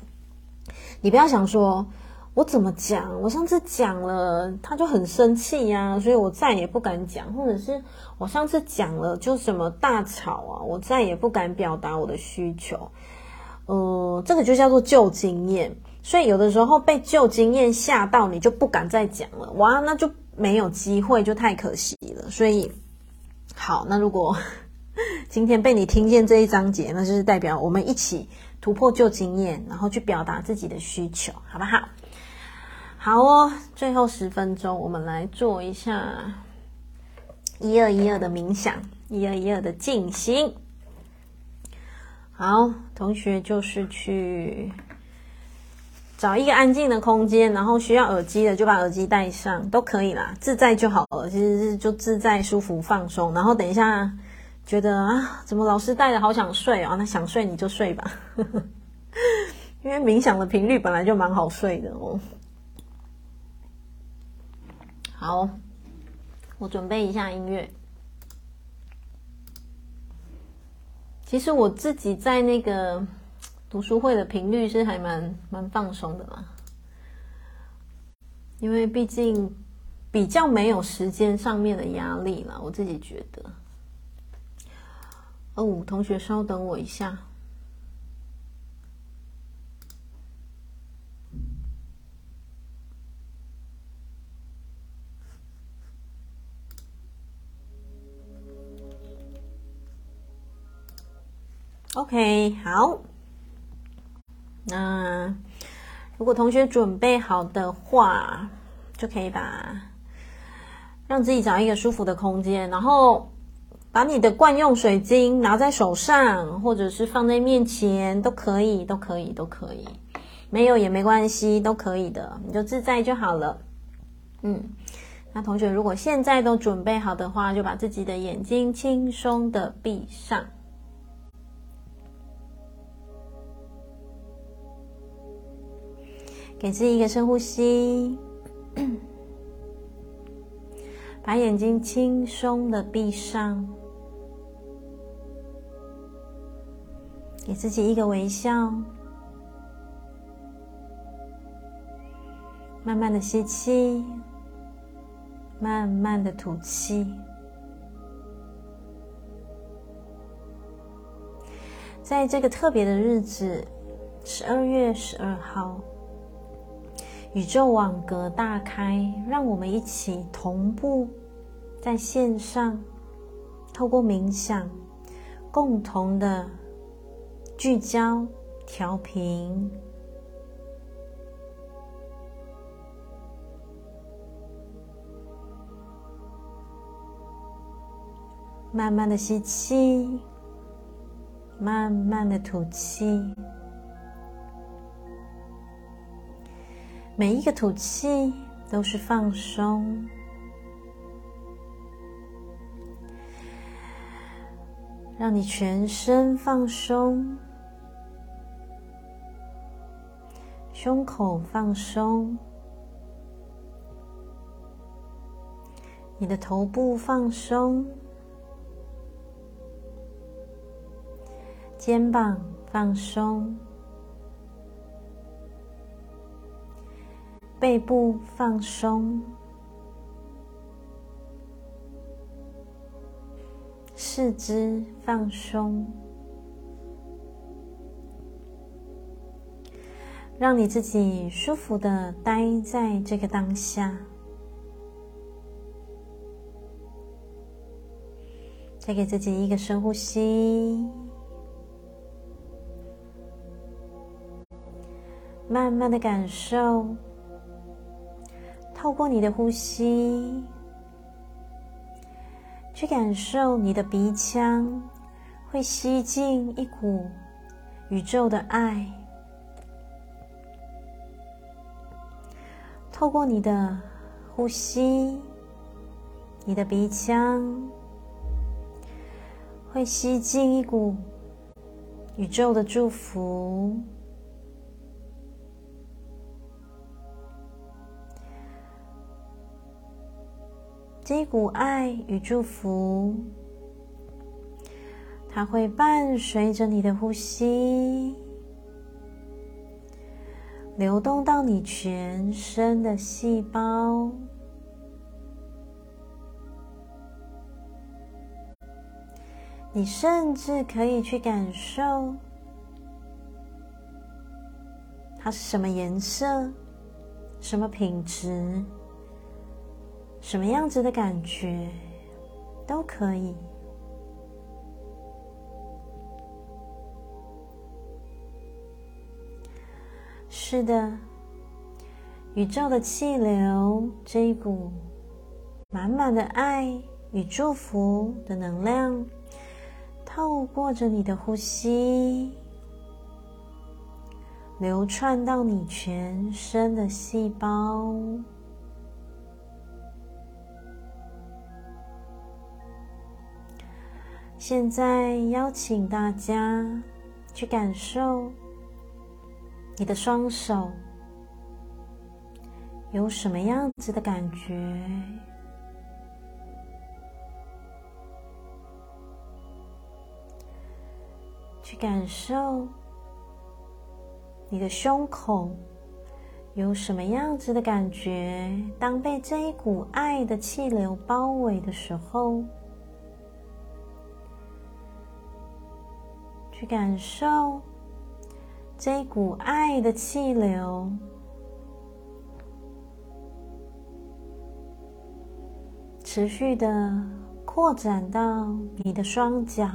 你不要想说。我怎么讲？我上次讲了，他就很生气呀，所以我再也不敢讲。或者是我上次讲了，就什么大吵啊，我再也不敢表达我的需求。呃，这个就叫做旧经验。所以有的时候被旧经验吓到，你就不敢再讲了。哇，那就没有机会，就太可惜了。所以，好，那如果今天被你听见这一章节，那就是代表我们一起突破旧经验，然后去表达自己的需求，好不好？好哦，最后十分钟，我们来做一下一二一二的冥想，一二一二的静心。好，同学就是去找一个安静的空间，然后需要耳机的就把耳机戴上，都可以啦，自在就好了。其实是就自在、舒服、放松。然后等一下觉得啊，怎么老师带的好想睡啊？那想睡你就睡吧，(laughs) 因为冥想的频率本来就蛮好睡的哦。好，我准备一下音乐。其实我自己在那个读书会的频率是还蛮蛮放松的嘛，因为毕竟比较没有时间上面的压力了，我自己觉得。哦，同学稍等我一下。OK，好。那如果同学准备好的话，就可以把让自己找一个舒服的空间，然后把你的惯用水晶拿在手上，或者是放在面前，都可以，都可以，都可以。没有也没关系，都可以的，你就自在就好了。嗯，那同学如果现在都准备好的话，就把自己的眼睛轻松的闭上。给自己一个深呼吸，(coughs) 把眼睛轻松的闭上，给自己一个微笑，慢慢的吸气，慢慢的吐气，在这个特别的日子，十二月十二号。宇宙网格大开，让我们一起同步在线上，透过冥想，共同的聚焦、调频，慢慢的吸气，慢慢的吐气。每一个吐气都是放松，让你全身放松，胸口放松，你的头部放松，肩膀放松，背部放松，四肢放松，让你自己舒服的待在这个当下。再给自己一个深呼吸，慢慢的感受，透过你的呼吸，去感受你的鼻腔会吸进一股宇宙的爱，透过你的呼吸，你的鼻腔。会吸进一股宇宙的祝福，这一股爱与祝福，它会伴随着你的呼吸，流动到你全身的细胞。你甚至可以去感受它是什么颜色、什么品质、什么样子的感觉，都可以。是的，宇宙的气流，这一股满满的爱与祝福的能量。透过着你的呼吸，流窜到你全身的细胞。现在邀请大家去感受你的双手有什么样子的感觉。去感受你的胸口有什么样子的感觉？当被这一股爱的气流包围的时候，去感受这股爱的气流持续的扩展到你的双脚。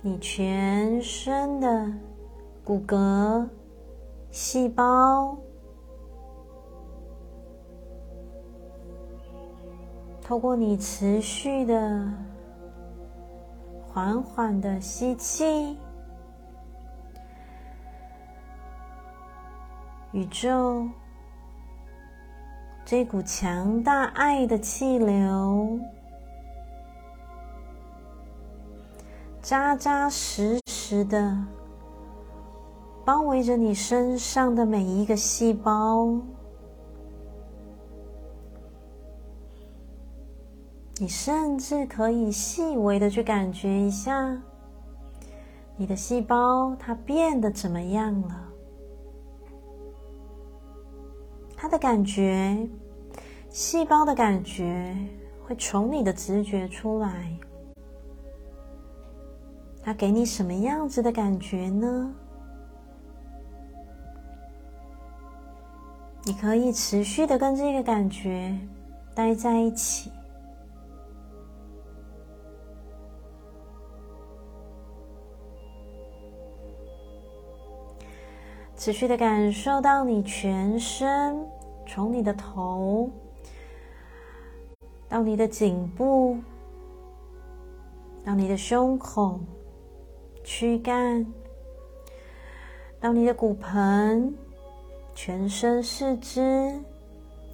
你全身的骨骼、细胞，透过你持续的、缓缓的吸气，宇宙这股强大爱的气流。扎扎实实的包围着你身上的每一个细胞，你甚至可以细微的去感觉一下，你的细胞它变得怎么样了？它的感觉，细胞的感觉会从你的直觉出来。它给你什么样子的感觉呢？你可以持续的跟这个感觉待在一起，持续的感受到你全身，从你的头到你的颈部，到你的胸口。躯干，到你的骨盆，全身四肢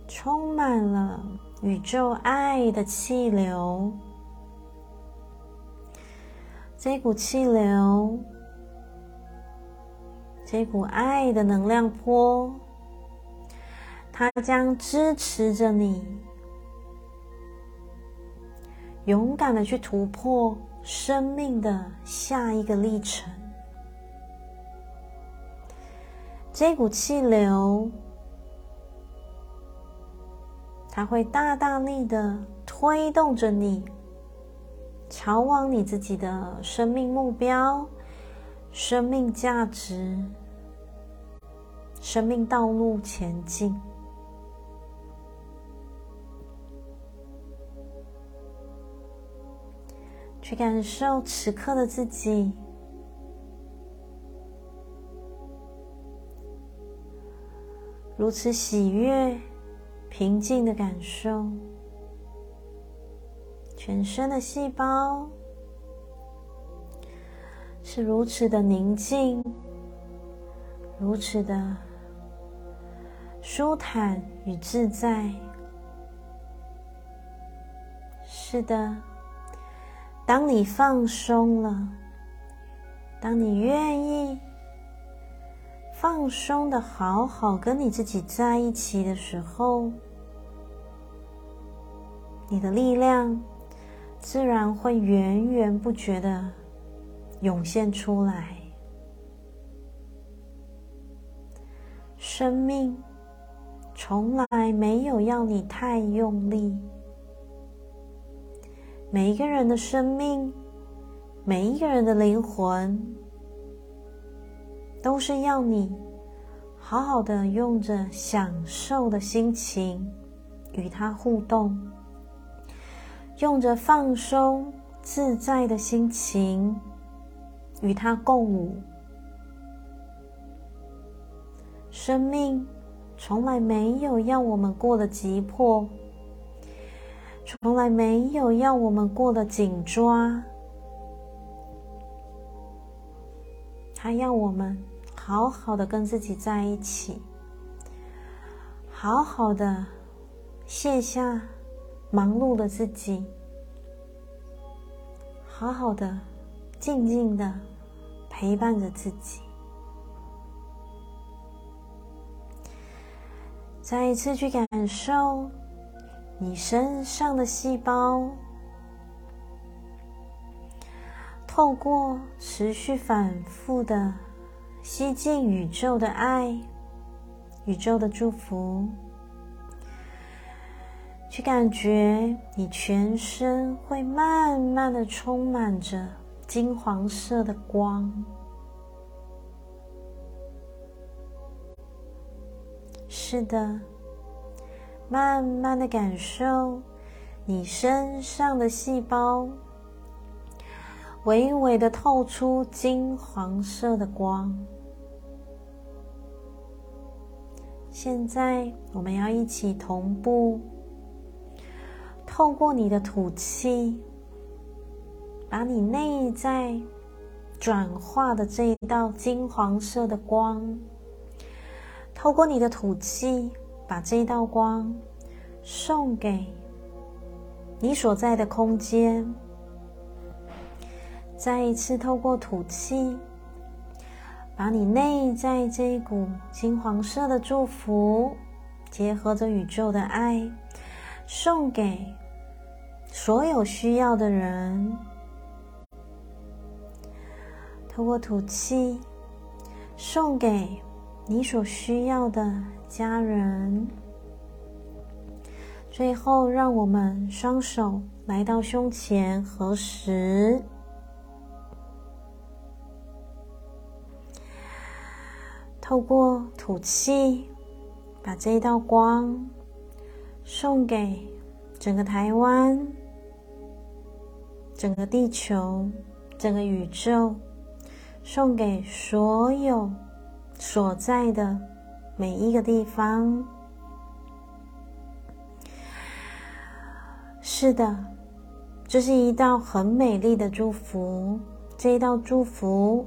充满了宇宙爱的气流。这股气流，这股爱的能量波，它将支持着你勇敢的去突破生命的下一个历程。这股气流，它会大大力的推动着你，朝往你自己的生命目标、生命价值、生命道路前进。去感受此刻的自己，如此喜悦、平静的感受，全身的细胞是如此的宁静，如此的舒坦与自在。是的。当你放松了，当你愿意放松的好好跟你自己在一起的时候，你的力量自然会源源不绝的涌现出来。生命从来没有要你太用力。每一个人的生命，每一个人的灵魂，都是要你好好的用着享受的心情与他互动，用着放松自在的心情与他共舞。生命从来没有要我们过得急迫。从来没有要我们过得紧抓，他要我们好好的跟自己在一起，好好的卸下忙碌的自己，好好的静静的陪伴着自己，再一次去感受。你身上的细胞，透过持续反复的吸进宇宙的爱、宇宙的祝福，去感觉你全身会慢慢的充满着金黄色的光。是的。慢慢的感受你身上的细胞，微微的透出金黄色的光。现在我们要一起同步，透过你的吐气，把你内在转化的这一道金黄色的光，透过你的吐气。把这道光送给你所在的空间，再一次透过吐气，把你内在这一股金黄色的祝福，结合着宇宙的爱，送给所有需要的人。透过吐气，送给。你所需要的家人。最后，让我们双手来到胸前合十，透过吐气，把这一道光送给整个台湾、整个地球、整个宇宙，送给所有。所在的每一个地方，是的，这是一道很美丽的祝福。这一道祝福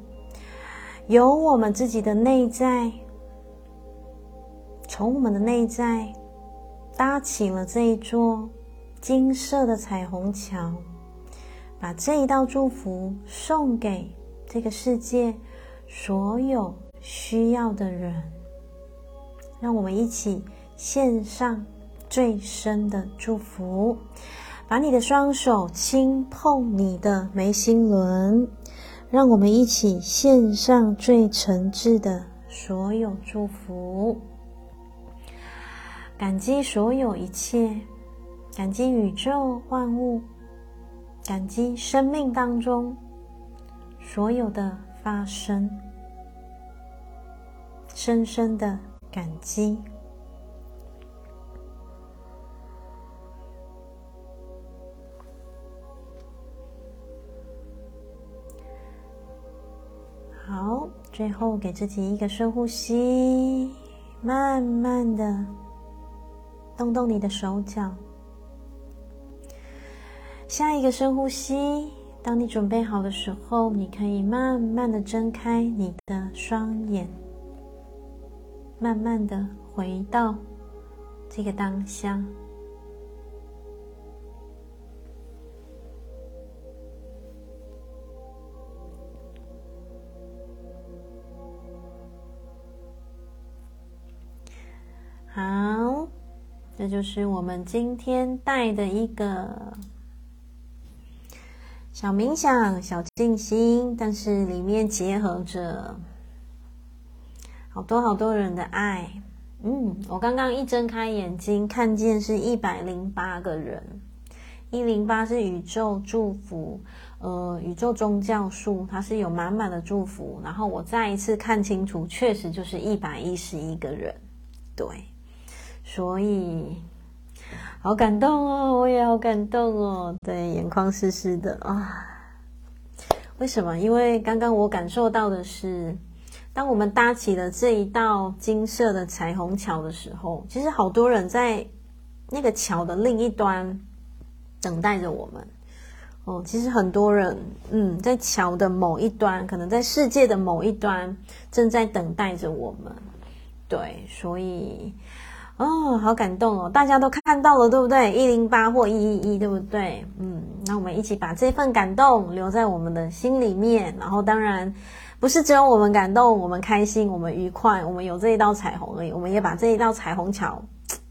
由我们自己的内在，从我们的内在搭起了这一座金色的彩虹桥，把这一道祝福送给这个世界所有。需要的人，让我们一起献上最深的祝福，把你的双手轻碰你的眉心轮，让我们一起献上最诚挚的所有祝福，感激所有一切，感激宇宙万物，感激生命当中所有的发生，深深的感激。好，最后给自己一个深呼吸，慢慢的动动你的手脚。下一个深呼吸，当你准备好的时候，你可以慢慢的睁开你的双眼，慢慢的回到这个当下。好，这就是我们今天带的一个小冥想、小静心，但是里面结合着好多好多人的爱。嗯，我刚刚一睁开眼睛，看见是一百零八个人，一零八是宇宙祝福，呃，宇宙宗教数，它是有满满的祝福。然后我再一次看清楚，确实就是一百一十一个人，对。所以，好感动哦！我也好感动哦。对，眼眶湿湿的啊。为什么？因为刚刚我感受到的是，当我们搭起了这一道金色的彩虹桥的时候，其实好多人在那个桥的另一端等待着我们。哦，其实很多人，嗯，在桥的某一端，可能在世界的某一端，正在等待着我们。对，所以。哦，好感动哦！大家都看到了，对不对？一零八或一一一，对不对？嗯，那我们一起把这份感动留在我们的心里面。然后，当然不是只有我们感动，我们开心，我们愉快，我们有这一道彩虹而已。我们也把这一道彩虹桥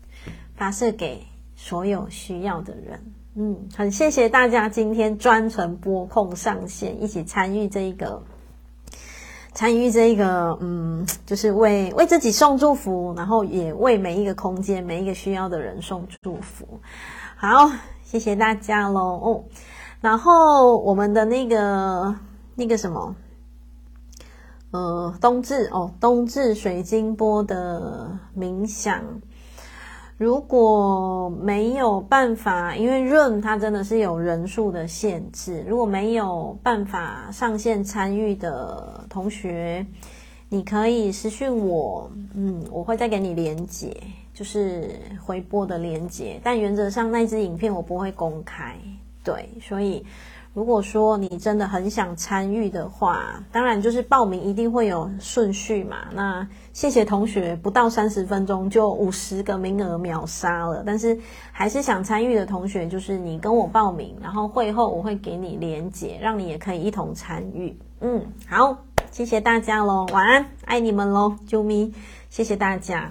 (tsk) 发射给所有需要的人。嗯，很谢谢大家今天专程拨空上线，一起参与这一个。参与这一个，嗯，就是为为自己送祝福，然后也为每一个空间、每一个需要的人送祝福。好，谢谢大家喽。哦，然后我们的那个那个什么，呃，冬至哦，冬至水晶波的冥想。如果没有办法，因为 Room 它真的是有人数的限制，如果没有办法上线参与的同学，你可以私讯我，嗯，我会再给你连结，就是回播的连结，但原则上那支影片我不会公开，对，所以。如果说你真的很想参与的话，当然就是报名一定会有顺序嘛。那谢谢同学，不到三十分钟就五十个名额秒杀了。但是还是想参与的同学，就是你跟我报名，然后会后我会给你连结，让你也可以一同参与。嗯，好，谢谢大家喽，晚安，爱你们喽，啾咪，谢谢大家。